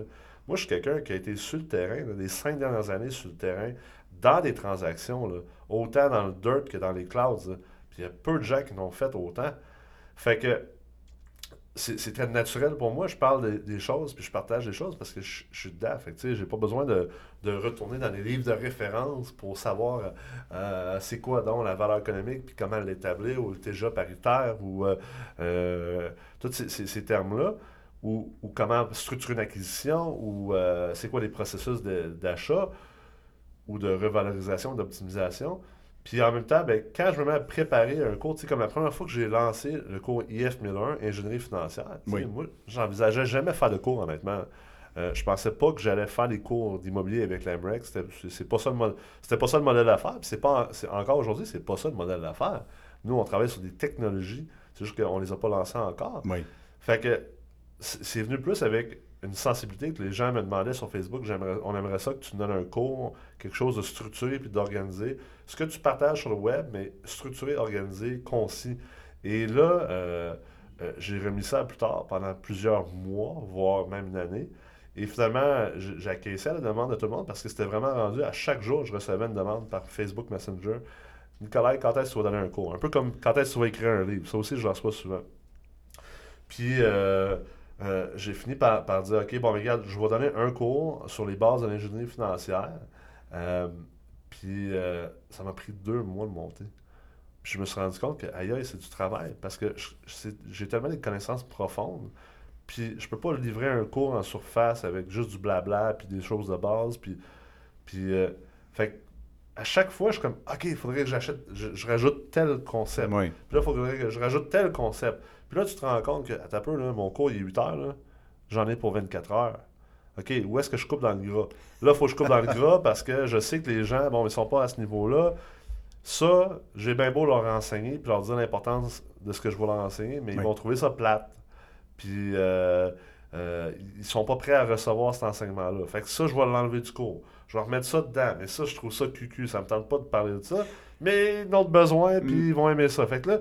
Moi, je suis quelqu'un qui a été sur le terrain, là, les cinq dernières années sur le terrain, dans des transactions, autant dans le dirt que dans les clouds. Puis il y a peu de gens qui l'ont fait autant. Fait que c'est très naturel pour moi. Je parle des, choses, puis je partage des choses parce que je, suis dedans. Fait que, j'ai pas besoin de, de retourner dans les livres de référence pour savoir euh, c'est quoi donc la valeur économique, puis comment l'établir, ou le TGA paritaire, ou euh, euh, tous ces, ces- termes-là, ou, ou comment structurer une acquisition, ou c'est quoi les processus d'achat, ou de revalorisation, d'optimisation. Puis en même temps, ben, quand je me mets à préparer un cours, tu sais, comme la première fois que j'ai lancé le cours IF 1001, ingénierie financière, tu sais, Oui. moi, j'envisageais jamais faire de cours, honnêtement. Euh, je pensais pas que j'allais faire des cours d'immobilier avec l'AMREX. C'était pas ça le pas ça le modèle d'affaires. Puis c'est pas c'est- encore aujourd'hui, c'est pas ça le modèle d'affaires. Nous, on travaille sur des technologies. C'est juste qu'on les a pas lancées encore. Oui. Fait que c'est venu plus avec une sensibilité que les gens me demandaient sur Facebook. on aimerait ça que tu donnes un cours, quelque chose de structuré puis d'organisé. Ce que tu partages sur le web, mais structuré, organisé, concis. Et là, euh, euh, j'ai remis ça plus tard, pendant plusieurs mois, voire même une année. Et finalement, j- j'ai acquiescé à la demande de tout le monde parce que c'était vraiment rendu à chaque jour, je recevais une demande par Facebook Messenger. Nicolas, quand est-ce que tu vas donner un cours? Un peu comme quand est-ce que tu vas écrire un livre? Ça aussi, je reçois souvent. Puis, euh, euh, j'ai fini par, dire, OK, bon, regarde, je vais donner un cours sur les bases de l'ingénierie financière. Euh, puis euh, ça m'a pris deux mois de monter. Puis je me suis rendu compte que, aïe, c'est du travail. Parce que j'ai tellement des connaissances profondes. Puis je peux pas livrer un cours en surface avec juste du blabla, puis des choses de base. Puis, puis fait à chaque fois, je suis comme, OK, il faudrait que j'achète, je, je rajoute tel concept. Oui. Puis là, il faudrait que je rajoute tel concept. Puis là, tu te rends compte que, attends un peu, là, mon cours, il est 8 heures, là. j'en ai pour 24 heures. OK, où est-ce que je coupe dans le gras? Là, il faut que je coupe dans le gras <laughs> parce que je sais que les gens, bon, ils sont pas à ce niveau-là. Ça, j'ai bien beau leur enseigner puis leur dire l'importance de ce que je vais leur enseigner, mais ils vont trouver ça plate. Puis euh, euh, ils sont pas prêts à recevoir cet enseignement-là. Fait que ça, je vais l'enlever du cours. Je vais remettre ça dedans. Mais ça, je trouve ça cucu. Ça me tente pas de parler de ça. Mais ils ont besoin, puis Mm. ils vont aimer ça. Fait que là,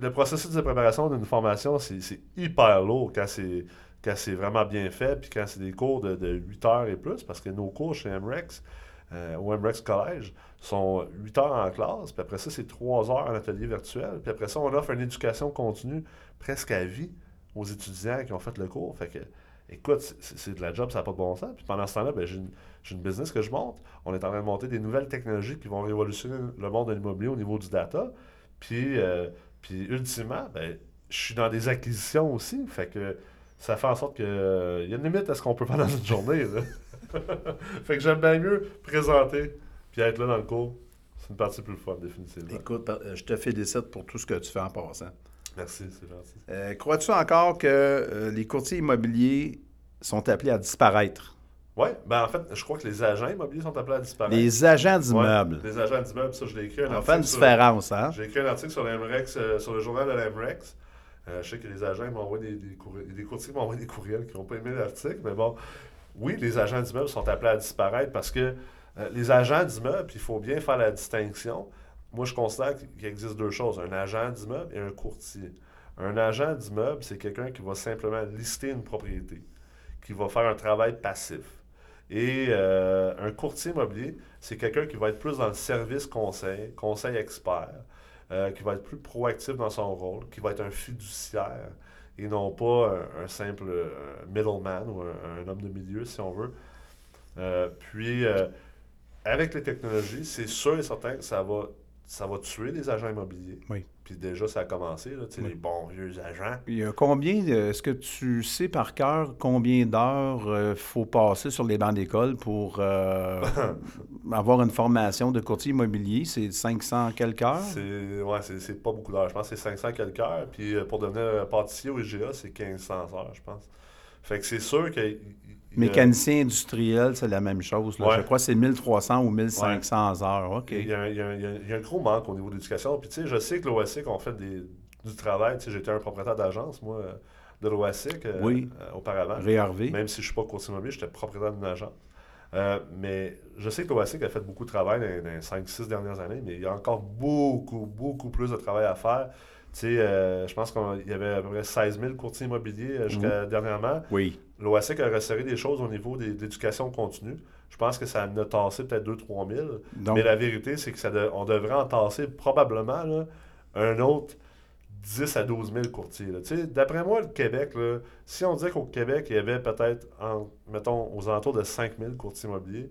le processus de préparation d'une formation, c'est hyper lourd quand c'est quand c'est vraiment bien fait, puis quand c'est des cours de, de 8 heures et plus, parce que nos cours chez MREX, euh, au MREX Collège, sont 8 heures en classe, puis après ça, c'est 3 heures en atelier virtuel, puis après ça, on offre une éducation continue presque à vie aux étudiants qui ont fait le cours. Fait que, écoute, c'est de la job, ça n'a pas de bon sens. Puis pendant ce temps-là, ben, j'ai une, j'ai une business que je monte. On est en train de monter des nouvelles technologies qui vont révolutionner le monde de l'immobilier au niveau du data. Puis, euh, puis ultimement, ben, je suis dans des acquisitions aussi. Fait que ça fait en sorte que euh, y a une limite à ce qu'on peut faire dans une journée. <laughs> fait que j'aime bien mieux présenter puis être là dans le cours. C'est une partie plus fun, définitivement. Écoute, euh, je te félicite pour tout ce que tu fais en passant. Merci, c'est gentil. Euh, Crois-tu encore que euh, les courtiers immobiliers sont appelés à disparaître? Oui, ben en fait, je crois que les agents immobiliers sont appelés à disparaître. Les agents Ouais, d'immeubles. les agents d'immeubles, ça, je l'ai écrit un On fait une sur- différence, hein? J'ai écrit un article sur l'MREX, euh, sur le journal de l'MREX. Euh, je sais que les agents m'ont envoyé des, des, courriels, des courtiers m'ont envoyé des courriels qui n'ont pas aimé l'article, mais bon, oui, les agents d'immeubles sont appelés à disparaître parce que euh, les agents d'immeubles, il faut bien faire la distinction. Moi, je considère qu'il existe deux choses, un agent d'immeuble et un courtier. Un agent d'immeuble, c'est quelqu'un qui va simplement lister une propriété, qui va faire un travail passif. Et euh, un courtier immobilier, c'est quelqu'un qui va être plus dans le service conseil, conseil expert, euh, qui va être plus proactif dans son rôle, qui va être un fiduciaire et non pas un, simple euh, middleman ou un, un homme de milieu, si on veut. Puis, avec les technologies, c'est sûr et certain que ça va, ça va tuer les agents immobiliers. Oui. Puis déjà, ça a commencé, là, Oui. les bons vieux agents. Il y a combien, euh, est-ce que tu sais par cœur combien d'heures il faut passer sur les bancs d'école pour euh, <laughs> avoir une formation de courtier immobilier? C'est 500 quelques heures? C'est ouais, c'est c'est pas beaucoup d'heures. Je pense que c'est 500 quelques heures. Puis euh, pour devenir euh, pâtissier au IGA, c'est 1500 heures, je pense. Fait que c'est sûr que. Il- Mécanicien industriel, c'est la même chose. là. Ouais. Je crois que c'est 1300 ou 1500 heures. Il y, a, un- il y a un- il y a un- il y a un gros manque au niveau de l'éducation. Puis, tu sais, je sais que l'OASIC ont fait des, du travail. Tu sais, j'étais un propriétaire d'agence, moi, euh, de l'OASIC euh, Oui. euh, auparavant. Même si je ne suis pas courtier immobilier, j'étais propriétaire d'une agence. Euh, mais je sais que l'OASIC a fait beaucoup de travail dans, dans les 5-6 dernières années, mais il y a encore beaucoup, beaucoup plus de travail à faire. Tu sais, euh, je pense qu'il y avait à peu près 16 000 courtiers immobiliers euh, jusqu'à dernièrement. Oui. L'OASIC a resserré des choses au niveau des- de l'éducation continue. Je pense que ça en a tassé peut-être 2-3 000. Donc, Mais la vérité, c'est que ça de- on devrait en tasser probablement là, un autre 10 à 12 000 courtiers. D'après moi, le Québec, là, si on disait qu'au Québec, il y avait peut-être, mettons, aux alentours de 5 000 courtiers immobiliers,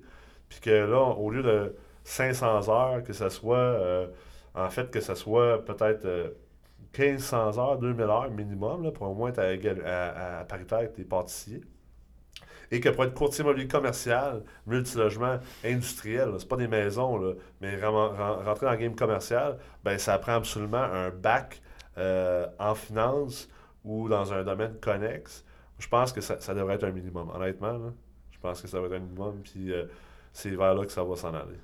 puis que là, au lieu de 500 heures, que ça soit, euh, en fait, que ça soit peut-être euh, 1500 heures, 2000 heures minimum, là, pour au moins être à, à- parité avec tes pâtissiers. Et que pour être courtier immobilier commercial, multilogement, industriel, c'est pas des maisons, là, mais rentrer dans le game commercial, ben, ça prend absolument un bac euh, en finance ou dans un domaine connexe. Je pense que ça, ça devrait être un minimum, honnêtement. là. Je pense que ça devrait être un minimum, puis euh, c'est vers là que ça va s'en aller.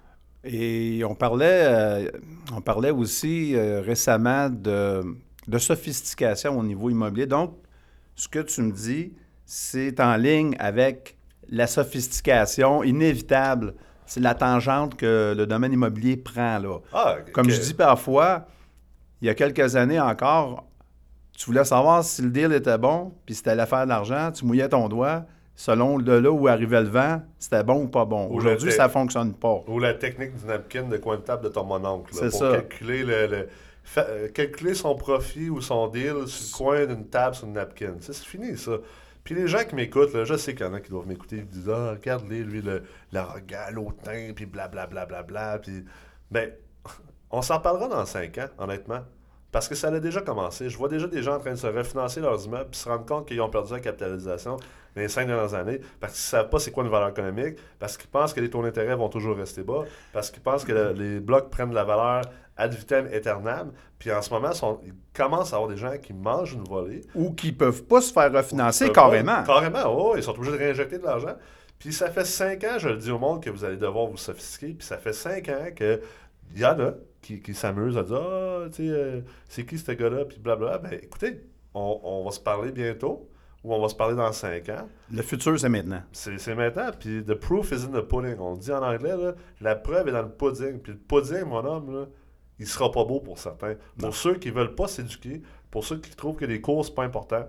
Et on parlait, euh, on parlait aussi euh, récemment de, de sophistication au niveau immobilier. Donc, ce que tu me dis, c'est en ligne avec la sophistication inévitable. C'est la tangente que le domaine immobilier prend. Là. Ah, Comme que- je dis parfois, il y a quelques années encore, tu voulais savoir si le deal était bon, puis si tu allais faire de l'argent, tu mouillais ton doigt. Selon de là où arrivait le vent, c'était bon ou pas bon. Ou Aujourd'hui, ça fonctionne pas. Ou la technique du napkin de coin de table de ton mononcle. C'est pour ça. calculer le, euh, calculer son profit ou son deal sur le coin d'une table sur une napkin. C'est fini, ça. Puis les gens qui m'écoutent, là, je sais qu'il y en a qui doivent m'écouter, ils disent Ah, regarde-les, lui, le- l'arrogant, l'autain, puis blablabla. Bla, bla, bla, puis... Ben, <laughs> on s'en parlera dans cinq ans, honnêtement. Parce que ça a déjà commencé. Je vois déjà des gens en train de se refinancer leurs immeubles puis se rendre compte qu'ils ont perdu la capitalisation dans les cinq dernières années parce qu'ils ne savent pas c'est quoi une valeur économique, parce qu'ils pensent que les taux d'intérêt vont toujours rester bas, parce qu'ils pensent que le- les blocs prennent de la valeur ad vitam aeternam. Puis en ce moment, sont- ils commencent à avoir des gens qui mangent une volée. Ou qui peuvent pas se faire refinancer carrément. pas- Carrément, oh, ils sont obligés de réinjecter de l'argent. Puis ça fait cinq ans, je le dis au monde, que vous allez devoir vous sophistiquer. Puis ça fait cinq ans que il y en a qui, qui s'amusent à dire Ah, tu sais, euh, c'est qui ce gars-là Puis blablabla. Ben écoutez, on, on va se parler bientôt ou on va se parler dans cinq ans. Le futur, c'est maintenant. C'est maintenant. Puis the proof is in the pudding. On dit en anglais, là, la preuve est dans le pudding. Puis le pudding, mon homme, là, il sera pas beau pour certains. Pour ceux qui veulent pas s'éduquer, pour ceux qui trouvent que les cours, c'est pas important,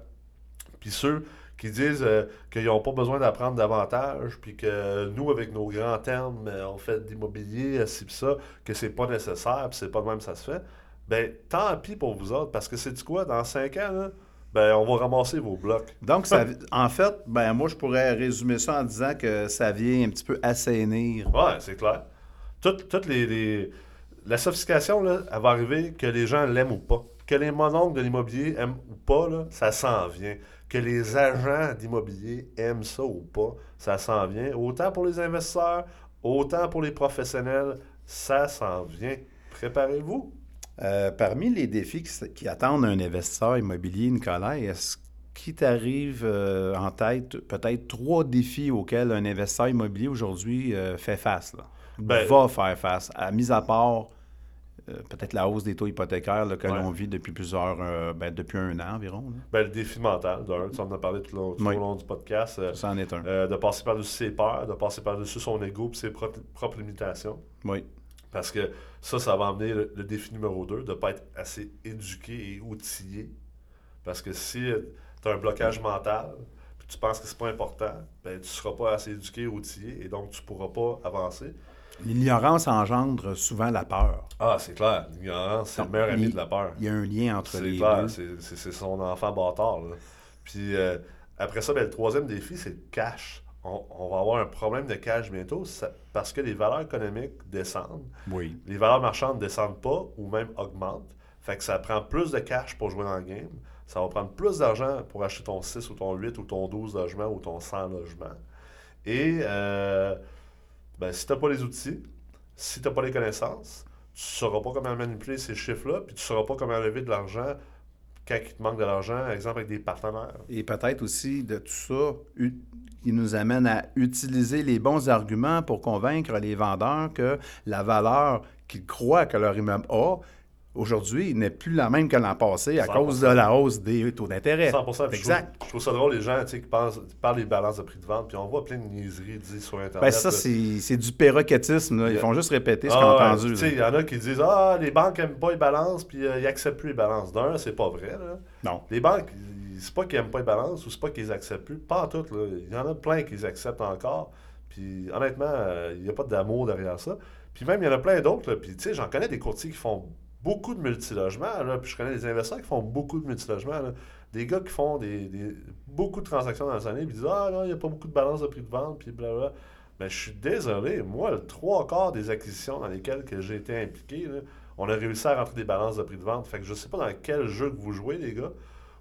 puis ceux qui disent euh, qu'ils n'ont pas besoin d'apprendre davantage, puis que nous, avec nos grands termes, euh, on fait de l'immobilier, euh, ci pis ça, que c'est pas nécessaire, puis c'est pas de même que ça se fait, ben tant pis pour vous autres, parce que c'est du quoi, dans cinq ans, là, ben on va ramasser vos blocs. Donc, ça, <laughs> en fait, ben moi, je pourrais résumer ça en disant que ça vient un petit peu assainir. Ouais, c'est clair. Toutes, toutes les, les- La sophistication, là, elle va arriver que les gens l'aiment ou pas. Que les mononcles de l'immobilier aiment ou pas, là, ça s'en vient. Que les agents d'immobilier aiment ça ou pas, ça s'en vient. Autant pour les investisseurs, autant pour les professionnels, ça s'en vient. Préparez-vous. Euh, parmi les défis qui, attendent un investisseur immobilier, Nicolas, est-ce qu'il t'arrive euh, en tête peut-être trois défis auxquels un investisseur immobilier aujourd'hui euh, fait face, là, Ben- va faire face, à mise à part peut-être la hausse des taux hypothécaires là, que Ouais. l'on vit depuis plusieurs, euh, ben, depuis un an environ. Ben, le défi mental, d'un, tu en as parlé tout, le long- tout Oui. au long du podcast. euh, Ça en est un. euh, de passer par-dessus ses peurs, de passer par-dessus son ego et ses propres, propres limitations. Oui. Parce que ça, ça va amener le, le défi numéro 2, de ne pas être assez éduqué et outillé. Parce que si tu as un blocage mental, puis tu penses que c'est pas important, ben, tu ne seras pas assez éduqué et outillé, et donc tu ne pourras pas avancer. L'ignorance engendre souvent la peur. Ah, c'est clair. L'ignorance, c'est le meilleur ami de la peur. Il y a un lien entre les clair, deux. c'est- c'est c'est son enfant bâtard. là. Puis euh, après ça, ben, le troisième défi, c'est le cash. On, on va avoir un problème de cash bientôt ça- parce que les valeurs économiques descendent. Oui. les valeurs marchandes ne descendent pas ou même augmentent. Fait que ça prend plus de cash pour jouer dans le game. Ça va prendre plus d'argent pour acheter ton 6 ou ton 8 ou ton 12 logements ou ton 100 logements. Et euh, ben, si tu n'as pas les outils, si tu n'as pas les connaissances, tu ne sauras pas comment manipuler ces chiffres-là, puis tu ne sauras pas comment lever de l'argent quand il te manque de l'argent, par exemple avec des partenaires. Et peut-être aussi de tout ça qui nous amène à utiliser les bons arguments pour convaincre les vendeurs que la valeur qu'ils croient que leur immeuble a, aujourd'hui, n'est plus la même que l'an passé à 100%. cause de la hausse des taux d'intérêt. 100%. Puis je Exact. trouve- Je trouve ça drôle, les gens qui, pensent, parlent des balances de prix de vente, puis on voit plein de niaiseries dites sur Internet. Ben, ça, c'est du perroquetisme. là. Ils font juste répéter ce qu'ils Ah ont ouais, entendu. Il y en a qui disent Ah, les banques n'aiment pas les balances, puis euh, ils n'acceptent plus les balances. D'un, c'est pas vrai. Là. Non. Les banques, c'est pas qu'ils n'aiment pas les balances ou c'est pas qu'ils les acceptent plus. Pas en tout. Là. Il y en a plein qui les acceptent encore. Puis honnêtement, euh, il n'y a pas d'amour derrière ça. Puis même, il y en a plein d'autres. Puis tu sais, j'en connais des courtiers qui font beaucoup de multilogements. Là. Puis je connais des investisseurs qui font beaucoup de multilogements. là. Des gars qui font des, des- beaucoup de transactions dans les années, puis disent Ah non, il n'y a pas beaucoup de balance de prix de vente, puis blablabla. Mais je suis désolé, moi, le trois quarts des acquisitions dans lesquelles que j'ai été impliqué, là, on a réussi à rentrer des balances de prix de vente. Fait que je sais pas dans quel jeu que vous jouez, les gars,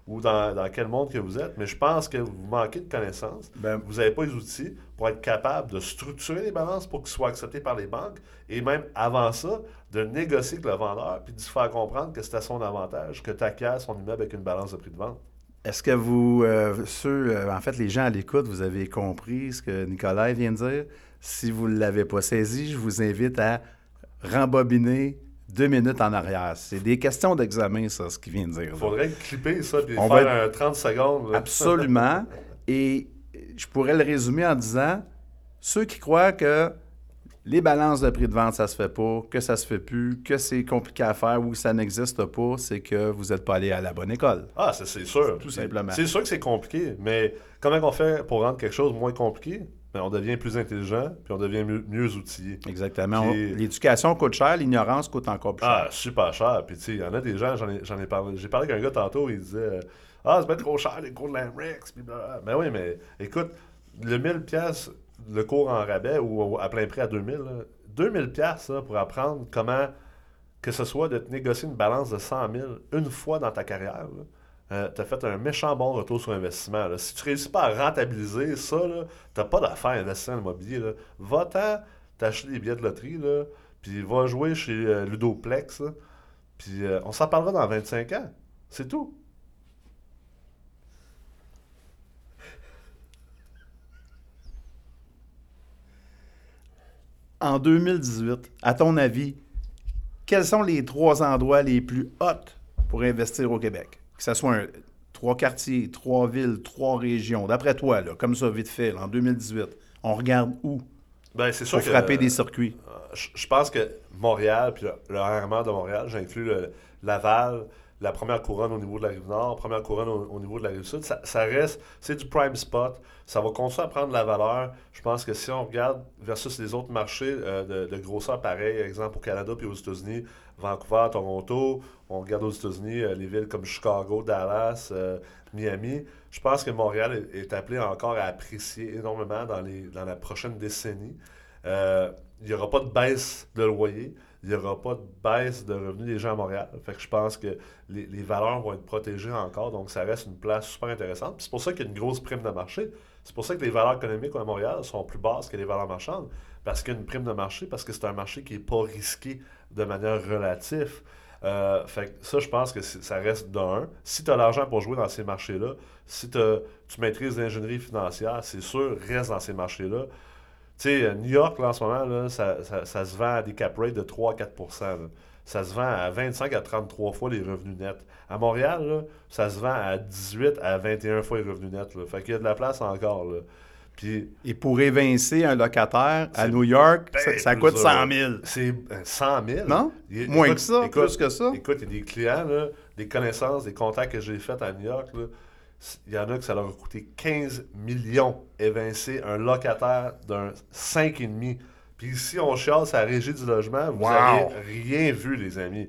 ou dans, dans quel monde que vous êtes, mais je pense que vous manquez de connaissances. Ben, Vous n'avez pas les outils pour être capable de structurer les balances pour qu'ils soient acceptés par les banques et même avant ça, de négocier avec le vendeur puis de se faire comprendre que c'est à son avantage que tu acquiers son immeuble avec une balance de prix de vente. Est-ce que vous, euh, ceux, euh, en fait, les gens à l'écoute, vous avez compris ce que Nicolas vient de dire? Si vous ne l'avez pas saisi, je vous invite à rembobiner deux minutes en arrière. C'est des questions d'examen, ça, ce qu'il vient de dire. Il faudrait clipper ça On faire va un 30 secondes. là. Absolument. <laughs> Et je pourrais le résumer en disant ceux qui croient que les balances de prix de vente, ça se fait pas, que ça se fait plus, que c'est compliqué à faire ou que ça n'existe pas, c'est que vous n'êtes pas allé à la bonne école. Ah, c'est sûr. Tout simplement. C'est sûr que c'est compliqué, mais comment on fait pour rendre quelque chose moins compliqué? Ben, on devient plus intelligent, puis on devient mieux, mieux outillé. Exactement. L'éducation coûte cher, l'ignorance coûte encore plus Ah, cher. super cher. Puis, tu sais, il y en a des gens, j'en ai, ai parlé. J'ai parlé avec un gars tantôt, il disait euh, Ah, c'est bien trop cher les cours de l'Amrex. Ben oui, mais écoute, le 1000$, piastres, le cours en rabais ou à plein prix à 2000$, là, 2000$ piastres, là, pour apprendre comment, que ce soit de te négocier une balance de 100 000 une fois dans ta carrière, tu as fait un méchant bon retour sur investissement. Si tu réussis pas à rentabiliser ça, tu n'as pas d'affaire investir dans l'immobilier. Va-t'en t'acheter des billets de loterie, puis va jouer chez euh, Ludoplex, puis euh, on s'en parlera dans 25 ans. C'est tout. En 2018, à ton avis, quels sont les trois endroits les plus hot pour investir au Québec? Que ce soit un- trois quartiers, trois villes, trois régions. D'après toi, là, comme ça, vite fait, là, en 2018, on regarde où c'est sûr pour que, frapper euh, des circuits? Je, je pense que Montréal, puis le, le RMR de Montréal, j'inclus le- Laval, la première couronne au niveau de la rive nord, première couronne au, au niveau de la rive sud, ça, ça reste, c'est du prime spot. Ça va continuer à prendre de la valeur. Je pense que si on regarde versus les autres marchés euh, de, de grosseur pareil, exemple au Canada puis aux États-Unis, Vancouver, Toronto, on regarde aux États-Unis euh, les villes comme Chicago, Dallas, euh, Miami. Je pense que Montréal est, appelé encore à apprécier énormément dans, les, dans la prochaine décennie. Euh, il n'y aura pas de baisse de loyer, il n'y aura pas de baisse de revenus des gens à Montréal. Je pense que les, les valeurs vont être protégées encore, donc ça reste une place super intéressante. C'est pour ça qu'il y a une grosse prime de marché. C'est pour ça que les valeurs économiques à Montréal sont plus basses que les valeurs marchandes, parce qu'il y a une prime de marché, parce que c'est un marché qui n'est pas risqué de manière relative. Euh, fait que ça, je pense que ça reste d'un. Si tu as l'argent pour jouer dans ces marchés-là, si tu maîtrises l'ingénierie financière, c'est sûr, reste dans ces marchés-là. Tu sais, euh, New York, là, en ce moment, là, ça, ça- ça se vend à des cap rates de 3 à 4 là. Ça se vend à 25 à 33 fois les revenus nets. À Montréal, là, ça se vend à 18 à 21 fois les revenus nets. Là. Fait qu'il y a de la place encore. Là. Puis Et pour évincer un locataire à New York, ben ça, coûte dur. 100 000. c'est euh, 100 000. Non? Il- Moins écoute- que ça, écoute- plus que ça. Écoute, il y a des clients, là, des connaissances, des contacts que j'ai faits à New York. là, Il y en a que ça leur a coûté 15 millions évincer un locataire d'un 5,5. Puis ici, on chiale sa régie du logement. Vous Wow. n'avez rien vu, les amis.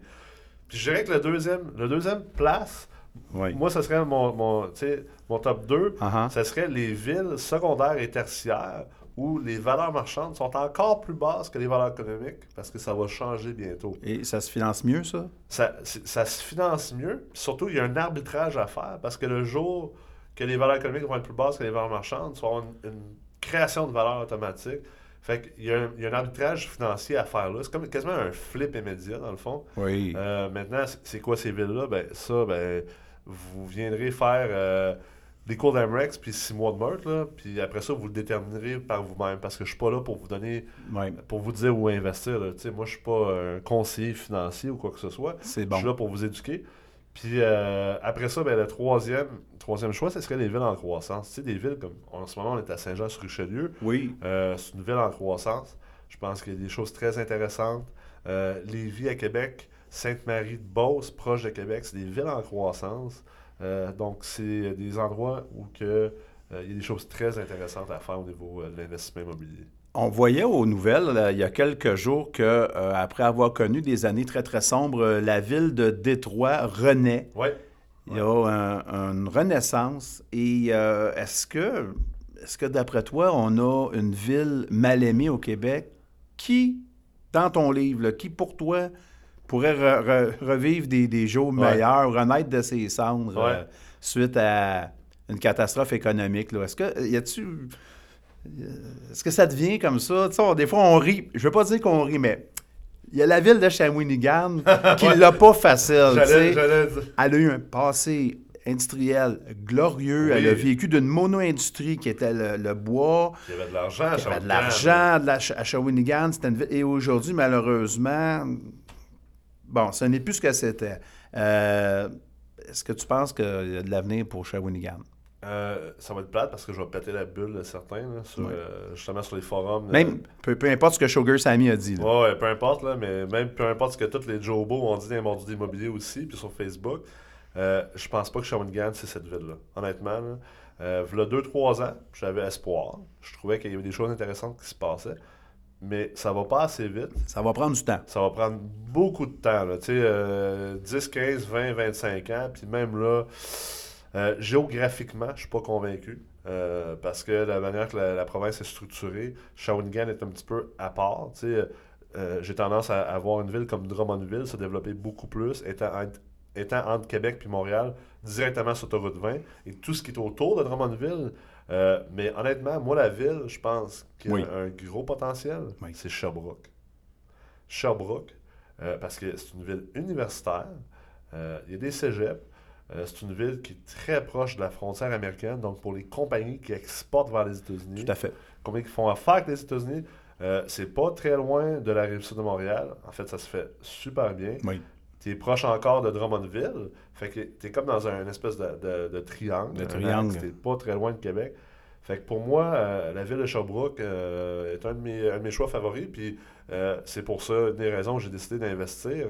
Puis je dirais que le deuxième, le deuxième place, Oui. moi, ce serait mon, mon, top 2. Uh-huh. Ce serait les villes secondaires et tertiaires où les valeurs marchandes sont encore plus basses que les valeurs économiques parce que ça va changer bientôt. Et ça se finance mieux, ça? Ça, ça se finance mieux. Surtout, il y a un arbitrage à faire parce que le jour que les valeurs économiques vont être plus basses que les valeurs marchandes, vas avoir une, une création de valeur automatique. Fait qu'il y, a un- il y a un arbitrage financier à faire là. C'est comme quasiment un flip immédiat, dans le fond. Oui. Euh, maintenant, c'est- quoi ces villes-là? Ben, ça, ben, vous viendrez faire euh, des cours d'Amrex puis six mois de meurtre, là, puis après ça, vous le déterminerez par vous-même parce que je suis pas là pour vous donner, Oui. pour vous dire où investir. là. Tu sais, moi, je suis pas un conseiller financier ou quoi que ce soit. C'est Je bon. suis là pour vous éduquer. Puis euh, après ça, ben, le troisième, troisième choix, ce serait les villes en croissance. Tu sais, des villes comme en ce moment, on est à Saint-Jean-sur-Richelieu. Oui. Euh, c'est une ville en croissance. Je pense qu'il y a des choses très intéressantes. Euh, Lévis à Québec, Sainte-Marie-de-Beauce, proche de Québec, c'est des villes en croissance. Euh, donc, c'est des endroits où que, il y a des choses très intéressantes à faire au niveau de l'investissement immobilier. On voyait aux nouvelles là, il y a quelques jours que euh, après avoir connu des années très très sombres, euh, la ville de Détroit renaît. Oui. Il y a un- une renaissance. Et euh, est-ce que, est-ce que d'après toi, on a une ville mal aimée au Québec qui, dans ton livre, là, qui pour toi pourrait re- re- revivre des, des jours Ouais. meilleurs, renaître de ses cendres Ouais. euh, suite à une catastrophe économique? Est-ce que y a-tu euh, est-ce que ça devient comme ça? On- des fois, on rit. Je veux pas dire qu'on rit, mais il y a la ville de Shawinigan <laughs> qui l'a pas facile. tu J'allais, sais. j'allais dire. Elle a eu un passé industriel glorieux. Oui. Elle a vécu d'une mono-industrie qui était le, le bois. Il y avait de l'argent. à Il y avait de Shawinigan. l'argent de la, à Shawinigan. C'était une ville- Et aujourd'hui, malheureusement, bon, ce n'est plus ce que c'était. Euh, Est-ce que tu penses qu'il y a de l'avenir pour Shawinigan? Euh, ça va être plate parce que je vais péter la bulle de certains, là, sur, Ouais. euh, justement sur les forums. là. Même, peu, peu importe ce que Sugar Sammy a dit. là. Ouais, ouais, peu importe, là, mais même peu importe ce que tous les Jobo ont dit dans les mordus d'immobilier aussi, puis sur Facebook, euh, je pense pas que Shawinigan, c'est cette ville-là. Honnêtement, là. Euh, v'là 2-3 ans, j'avais espoir. Je trouvais qu'il y avait des choses intéressantes qui se passaient. Mais ça va pas assez vite. Ça va prendre du temps. Ça va prendre beaucoup de temps. Là. Tu sais, euh, 10, 15, 20, 25 ans. Puis même là, euh, géographiquement, je suis pas convaincu. Euh, parce que la manière que la, la province est structurée, Shawinigan est un petit peu à part. Euh, J'ai tendance à, à voir une ville comme Drummondville se développer beaucoup plus, étant, entre- étant entre Québec puis Montréal, directement sur l'autoroute 20. Et tout ce qui est autour de Drummondville. euh, mais honnêtement, moi, la ville, je pense qu'il y a Oui. un gros potentiel. Oui. C'est Sherbrooke. Sherbrooke, parce que c'est une ville universitaire. Il y a des cégeps. Euh, c'est une ville qui est très proche de la frontière américaine. Donc, pour les compagnies qui exportent vers les États-Unis, Tout à fait. compagnies qui font affaire avec les États-Unis, euh, c'est pas très loin de la rive sud de Montréal. En fait, ça se fait super bien. Oui. Tu es proche encore de Drummondville. Fait que tu es comme dans un espèce de, de- de triangle. De triangle. pas très loin de Québec. Fait que pour moi, euh, la ville de Sherbrooke euh, est un de, mes, un de mes choix favoris. Puis euh, c'est pour ça, une des raisons que j'ai décidé d'investir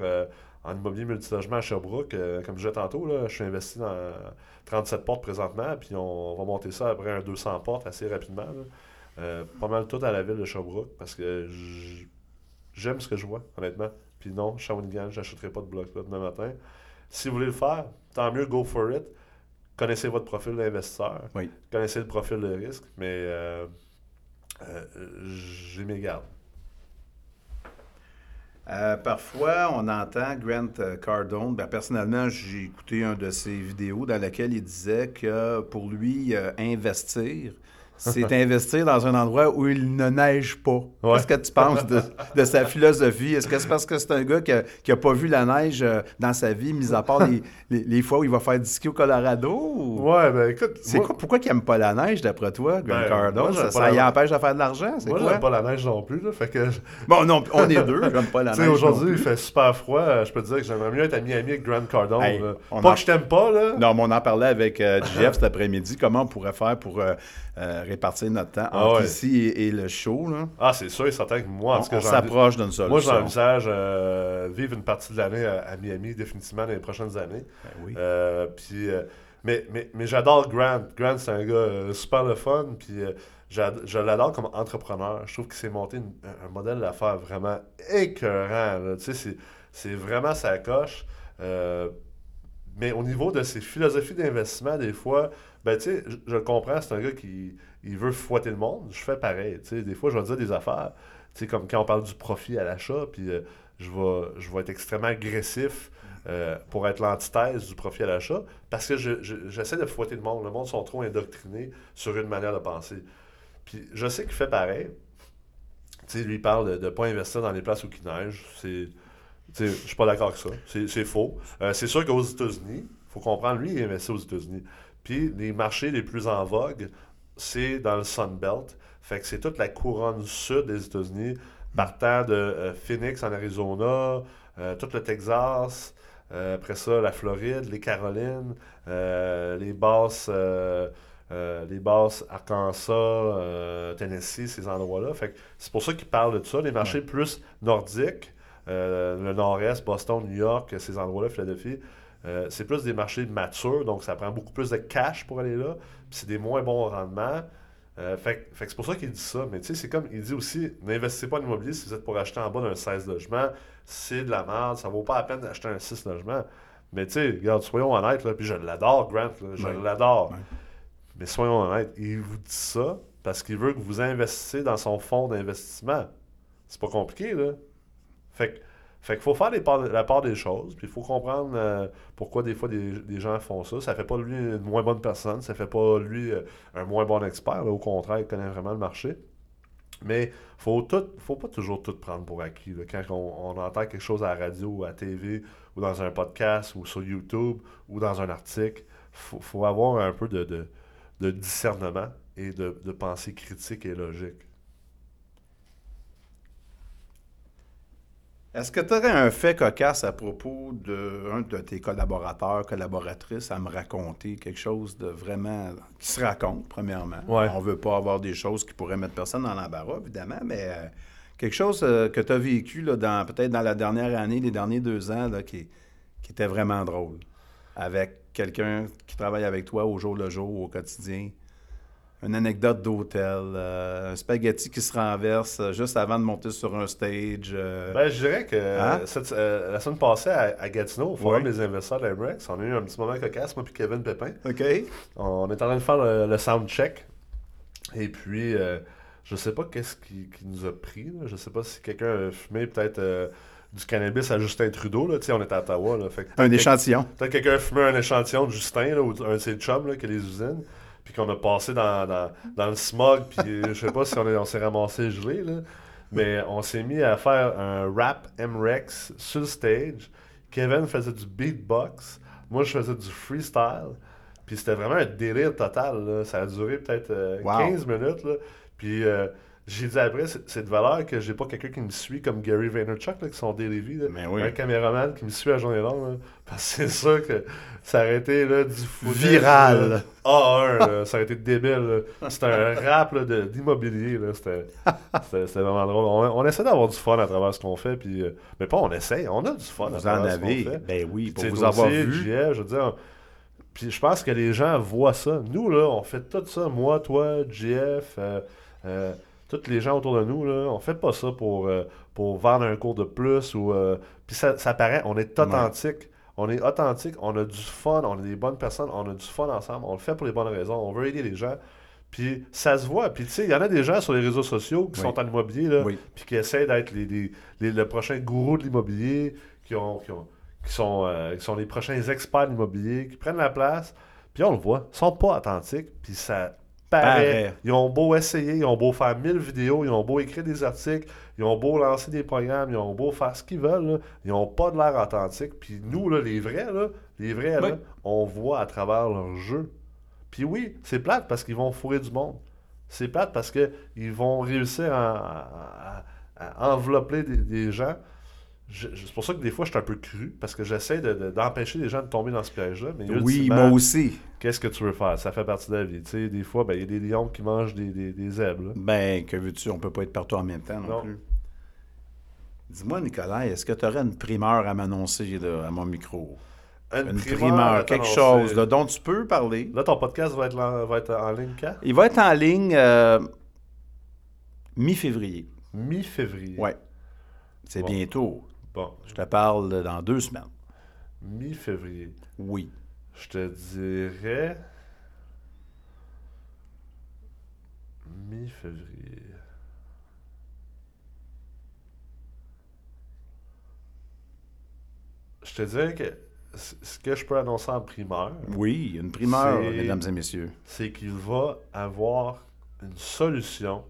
en immobilier multilogement à Sherbrooke. Euh, comme je disais tantôt, là, je suis investi dans 37 portes présentement. Puis on, va monter ça après un 200 portes assez rapidement. là. Euh, pas mal tout à la ville de Sherbrooke parce que j'aime ce que je vois, honnêtement. Puis non, Shawinigan, j'achèterai pas de bloc là demain matin. Si vous voulez le faire, tant mieux, go for it. Connaissez votre profil d'investisseur. Oui. Connaissez le profil de risque, mais euh, euh, j'ai mes gardes. Euh, parfois, on entend Grant euh, Cardone. Ben, personnellement, j'ai écouté un de ses vidéos dans laquelle il disait que pour lui, euh, investir, c'est investir dans un endroit où il ne neige pas. Ouais. Qu'est-ce que tu penses de, de sa philosophie? Est-ce que c'est parce que c'est un gars qui n'a pas vu la neige euh, dans sa vie, mis à part les, les- les fois où il va faire du ski au Colorado? ou- Ouais, ben écoute, C'est moi, quoi, pourquoi il n'aime pas la neige, d'après toi, Grant Ben, Cardone? moi, ça ça la- y empêche de faire de l'argent? Moi j'aime pas la neige non plus. Là, fait que, <laughs> Bon, non, on est deux, j'aime pas la <laughs> neige. aujourd'hui, il fait super froid. euh, Je peux te dire que j'aimerais mieux être à Miami avec Grant Cardone. Hey, Pas en- que je t'aime pas, là. Non, mais on en parlait avec euh, <laughs> Jeff cet après-midi. Comment on pourrait faire pour euh, euh, répartir notre temps Ah entre ouais. ici et, et le show? Là? Ah, c'est sûr et certain que moi, en On, tout cas, on s'approche d'une solution. Moi, j'envisage euh, vivre une partie de l'année à, à Miami, définitivement, dans les prochaines années. Ben oui. Euh, puis, euh, mais mais, mais j'adore Grant. Grant, c'est un gars euh, super le fun. Puis, je l'adore comme entrepreneur. Je trouve qu'il s'est monté une- un, modèle d'affaires vraiment écœurant. Tu sais, c'est- vraiment sa coche. Mais au niveau de ses philosophies d'investissement, des fois, ben, tu sais, je, je le comprends, c'est un gars qui il veut fouetter le monde. Je fais pareil. Tu sais, des fois, je vais dire des affaires, comme quand on parle du profit à l'achat, puis euh, je, vais, je être extrêmement agressif euh, pour être l'antithèse du profit à l'achat, parce que je- je- j'essaie de fouetter le monde. Le monde sont trop indoctrinés sur une manière de penser. Puis je sais qu'il fait pareil. Tu sais, lui, il parle de ne pas investir dans les places où il neige. C'est... Je suis pas d'accord avec ça. C'est c'est faux. Euh, c'est sûr qu'aux États-Unis, il faut comprendre, lui, il investit aux États-Unis. Puis les marchés les plus en vogue, c'est dans le Sun Belt. Fait que c'est toute la couronne sud des États-Unis, partant de euh, Phoenix en Arizona, euh, tout le Texas, euh, après ça, la Floride, les Carolines, les basses. les basses Arkansas, Tennessee, ces endroits-là. Fait que c'est pour ça qu'ils parlent de ça. Les marchés plus nordiques, le nord-est, Boston, New York, ces endroits-là, Philadelphie, euh, c'est plus des marchés matures, donc ça prend beaucoup plus de cash pour aller là. Puis c'est des moins bons rendements. Euh, fait, que- fait c'est pour ça qu'il dit ça. Mais tu sais, c'est comme il dit aussi n'investissez pas en immobilier si vous êtes pour acheter en bas d'un 16 logements. C'est de la merde, ça vaut pas la peine d'acheter un 6 logements. Mais tu sais, regarde, soyons honnêtes, là, puis je l'adore, Grant, là, je l'adore. Mais soyons honnêtes, il vous dit ça parce qu'il veut que vous investissez dans son fonds d'investissement. C'est pas compliqué, là. Fait que fait qu'il faut faire la part des choses, puis il faut comprendre euh, pourquoi des fois des, gens font ça. Ça fait pas de lui une moins bonne personne, ça fait pas de lui euh, un moins bon expert. là. Au contraire, il connaît vraiment le marché. Mais faut tout, faut pas toujours tout prendre pour acquis. Quand on, entend quelque chose à la radio, ou à la TV, ou dans un podcast, ou sur YouTube, ou dans un article, faut, faut avoir un peu de, discernement et de pensée critique et logique. Est-ce que tu aurais un fait cocasse à propos d'un de, tes collaborateurs, collaboratrices à me raconter quelque chose de vraiment qui se raconte, premièrement? Ouais. On veut pas avoir des choses qui pourraient mettre personne dans l'embarras, évidemment, mais euh, quelque chose euh, que tu as vécu peut-être dans la dernière année, les derniers deux ans, là, qui, qui était vraiment drôle. Avec quelqu'un qui travaille avec toi au jour le jour, au quotidien. Une anecdote d'hôtel, euh, un spaghetti qui se renverse euh, juste avant de monter sur un stage. euh, Ben, je dirais que Hein? cette- euh, la semaine passée à, à Gatineau, au Forum des investisseurs de l'Emrex, on a eu un petit moment cocasse, moi puis Kevin Pépin. OK. On est en train de faire le, le sound check. Et puis, euh, je sais pas qu'est-ce qui, qui nous a pris. là. Je sais pas si quelqu'un a fumé peut-être du cannabis à Justin Trudeau. Là. On est à Ottawa. Là. Fait Un échantillon. Peut-être quelqu'un a fumé un échantillon de Justin, là, ou un de ses chums qui a les usines, puis qu'on a passé dans, dans, dans le smog, puis je sais pas si on, est- on s'est ramassé gelé, là, mais on s'est mis à faire un rap M-Rex sur le stage. Kevin faisait du beatbox, moi je faisais du freestyle, puis c'était vraiment un délire total. là. Ça a duré peut-être euh, Wow. 15 minutes, là. puis euh, j'ai dit après, c'est de valeur que j'ai pas quelqu'un qui me suit comme Gary Vaynerchuk, là, qui sont V, là. Mais Ben oui. un caméraman qui me suit à journée longue, là. parce que c'est sûr que ça aurait été là, du footage, Viral. là, A1, là. ça aurait été débile. C'était un rap d'immobilier. C'était vraiment drôle. On, on essaie d'avoir du fun à travers ce qu'on fait, puis, euh, mais pas on essaie, on a du fun à Vous en travers ce qu'on avez. fait. Ben oui, pour vous avoir vu. JF, je veux dire, puis je pense que les gens voient ça. Nous, là, on fait tout ça. Moi, toi, JF, euh, euh, tous les gens autour de nous, là, on fait pas ça pour, euh, pour vendre un cours de plus. ou euh, Puis ça, ça paraît, on est authentique. On est authentique, on a du fun, on est des bonnes personnes, on a du fun ensemble, on le fait pour les bonnes raisons, on veut aider les gens. Puis ça se voit. Puis tu sais, il y en a des gens sur les réseaux sociaux qui Oui. sont en immobilier, là, Oui. puis qui essaient d'être les, les- les- le prochain gourou de l'immobilier, qui, ont, qui, ont- qui sont, euh, qui sont les prochains experts de l'immobilier, qui prennent la place. Puis on le voit, ils sont pas authentiques, puis ça paraît. Ils ont beau essayer, ils ont beau faire 1000 vidéos, ils ont beau écrire des articles, ils ont beau lancer des programmes, ils ont beau faire ce qu'ils veulent, là, ils ont pas de l'air authentique. Puis nous, là, les vrais, là, les vrais, là, on voit à travers leur jeu. Puis oui, c'est plate parce qu'ils vont fourrer du monde. C'est plate parce qu'ils vont réussir à, à- à envelopper des, des gens. C'est pour ça que des fois, je suis un peu cru, parce que j'essaie de- de- d'empêcher les gens de tomber dans ce piège-là. Mais Oui, moi aussi. Qu'est-ce que tu veux faire? Ça fait partie de la vie. Tu sais, des fois, ben, il y a des lions qui mangent des, des, des zèbres. là. Ben, que veux-tu, on peut pas être partout en même temps non, Non. plus. Dis-moi, Nicolas, est-ce que tu aurais une primeur à m'annoncer à mon micro? Une primeur, quelque chose là, dont tu peux parler. Là, ton podcast va être, en, va être en ligne quand? Il va être en ligne euh, mi-février. Mi-février. Ouais. C'est Bon. bientôt. Bon, Je te parle dans deux semaines. mi-février. Oui. Je te dirais. Mi-février. Je te dirais que ce que je peux annoncer en primeur, Oui, une primeur, mesdames et messieurs. c'est qu'il va avoir une solution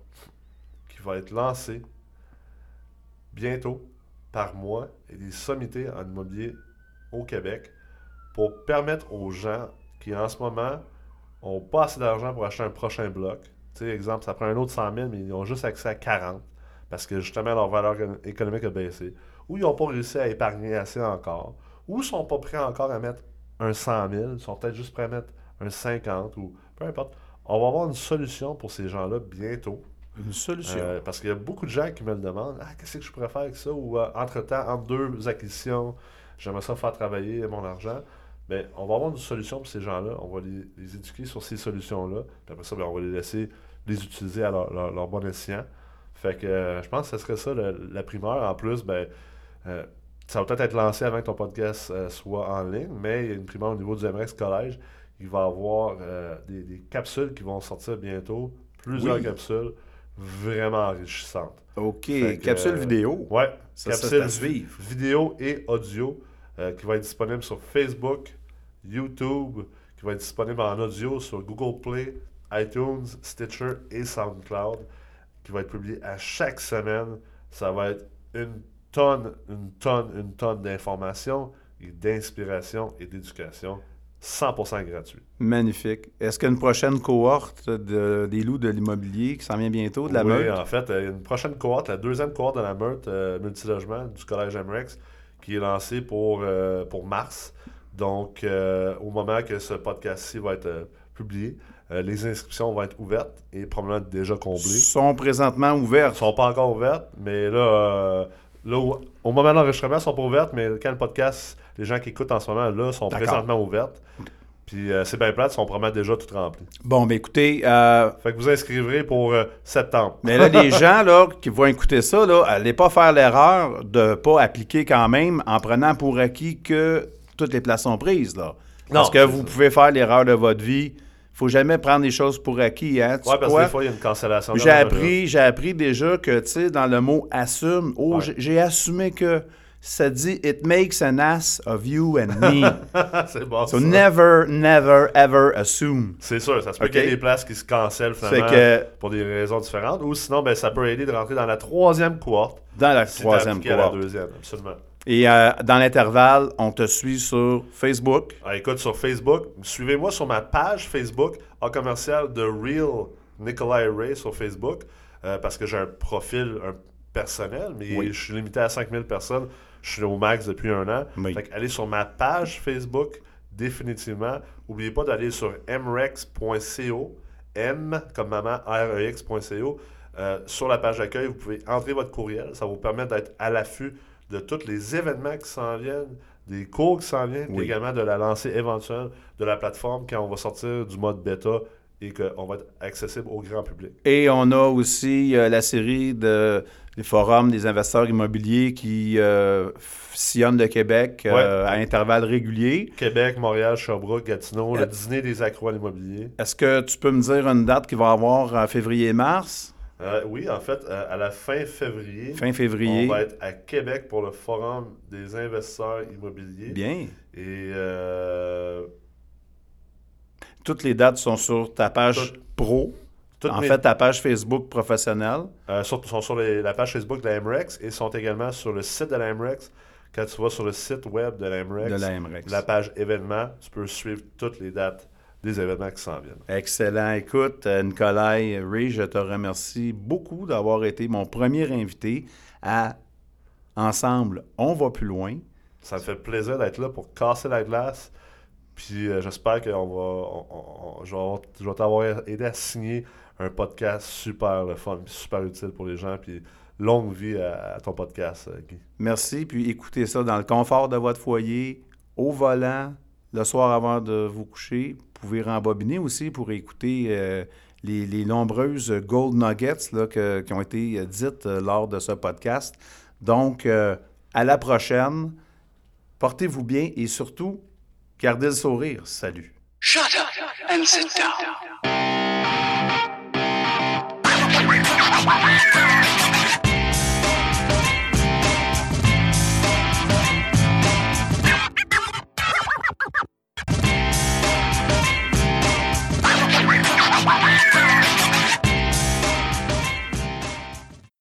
qui va être lancée bientôt par moi et des sommités en immobilier au Québec pour permettre aux gens qui en ce moment ont pas assez d'argent pour acheter un prochain bloc. Tu sais, exemple, ça prend un autre 100 000, mais ils ont juste accès à 40 parce que justement leur valeur économique a baissé. Ou ils n'ont pas réussi à épargner assez encore. Ou ils sont pas prêts encore à mettre un 100 000. Ils sont peut-être juste prêts à mettre un 50 ou peu importe. On va avoir une solution pour ces gens-là bientôt. Une solution. Euh, parce qu'il y a beaucoup de gens qui me le demandent Ah, qu'est-ce que je pourrais faire avec ça? Ou euh, entre-temps, entre deux acquisitions, j'aimerais ça faire travailler mon argent. Ben, on va avoir une solution pour ces gens-là. On va les, les éduquer sur ces solutions-là. Puis après ça, ben, on va les laisser les utiliser à leur, leur- leur bon escient. Fait que euh, je pense que ce serait ça le- la primeur. En plus, ben, euh, ça va peut-être être lancé avant que ton podcast soit en ligne, mais il y a une primeur au niveau du MREX Collège. Il va y avoir des, des capsules qui vont sortir bientôt. Plusieurs Oui. capsules vraiment enrichissantes. OK. Que, Capsule euh, vidéo. Ouais, Ça, ça, capsule à suivre. vidéo et audio euh, qui va être disponible sur Facebook, YouTube, qui va être disponible en audio sur Google Play, iTunes, Stitcher et SoundCloud, qui va être publié à chaque semaine. Ça va être une tonne, une tonne, une tonne d'informations et d'inspiration et d'éducation 100% gratuit. Magnifique. Est-ce qu'il y a une prochaine cohorte de- des loups de l'immobilier qui s'en vient bientôt, de la oui, meute? en fait, euh, une prochaine cohorte, la deuxième cohorte de la meute euh, multilogement du Collège MREX, qui est lancée pour, euh, pour mars. Donc, euh, au moment que ce podcast-ci va être publié, les inscriptions vont être ouvertes et probablement déjà comblées. sont présentement ouverts. Elles sont pas encore ouvertes, mais là, là où- au moment de l'enregistrement, elles sont pas ouvertes, mais quand le podcast, les gens qui écoutent en ce moment, là, sont présentement ouvertes. Puis euh, c'est bien plate, sont probablement déjà toutes remplies. Bon, ben écoutez, euh, Fait que vous inscrivrez pour euh, septembre. mais là, les gens là, qui vont écouter ça, là, allez pas faire l'erreur de pas appliquer quand même en prenant pour acquis que toutes les places sont prises. Là. Parce Non, que vous ça. pouvez faire l'erreur de votre vie. Faut jamais prendre les choses pour acquis. Hein? Sais parce que des fois, il y a une cancellation. J'ai appris, j'ai appris déjà que, tu sais, dans le mot assume, oh, Ouais. j'ai- assumé que ça dit it makes an ass of you and me. <laughs> c'est bon. so ça. never, never, ever assume. C'est sûr, ça se peut Ok. qu'il y ait des places qui se cancellent finalement que pour des raisons différentes. Ou sinon, ben, ça peut aider de rentrer dans la troisième cohorte. dans la si troisième appliqué à la cohorte. deuxième, absolument. Et euh, dans l'intervalle, on te suit sur Facebook. Ah, écoute, sur Facebook, suivez-moi sur ma page Facebook en commercial de Real Nikolai Ray sur Facebook euh, parce que j'ai un profil un personnel, mais Oui. je suis limité à 5000 personnes. Je suis au max depuis un an. Oui. Fait allez sur ma page Facebook définitivement. N'oubliez pas d'aller sur mrex.co, m comme maman, rex.co. Euh, sur la page d'accueil, vous pouvez entrer votre courriel. Ça vous permettre d'être à l'affût de tous les événements qui s'en viennent, des cours qui s'en viennent, puis Oui. également de la lancée éventuelle de la plateforme quand on va sortir du mode bêta et qu'on va être accessible au grand public. Et on a aussi euh, la série de les forums des investisseurs immobiliers qui euh, sillonnent le Québec euh, à intervalles réguliers. Québec, Montréal, Sherbrooke, Gatineau, le dîner des accros à l'immobilier. Est-ce que tu peux me dire une date qu'il va y avoir en février-mars? Euh, oui, en fait, euh, à la fin février, Fin février. on va être à Québec pour le Forum des investisseurs immobiliers. Bien. Et euh, Toutes les dates sont sur ta page pro. en mes- fait, ta page Facebook professionnelle. sur- sont sur les- la page Facebook de la MREX et sont également sur le site de la MREX. Quand tu vas sur le site web de la MREX, De la MREX. la page événements, tu peux suivre toutes les dates des événements qui s'en viennent. Excellent. Écoute, euh, Nicolai Ray, je te remercie beaucoup d'avoir été mon premier invité à Ensemble, on va plus loin. Ça me fait plaisir d'être là pour casser la glace. Puis euh, j'espère que on va, on- on- on- je vais t'avoir aidé à signer un podcast super le fun, puis super utile pour les gens. Puis longue vie à, à ton podcast, euh, Guy. Merci. Puis écoutez ça dans le confort de votre foyer, au volant, le soir avant de vous coucher, vous pouvez rembobiner aussi pour écouter euh, les, nombreuses gold nuggets là, qui ont été euh, dites euh, lors de ce podcast. Donc, à la prochaine. Portez-vous bien et surtout, gardez le sourire. Salut. Shut up and sit down.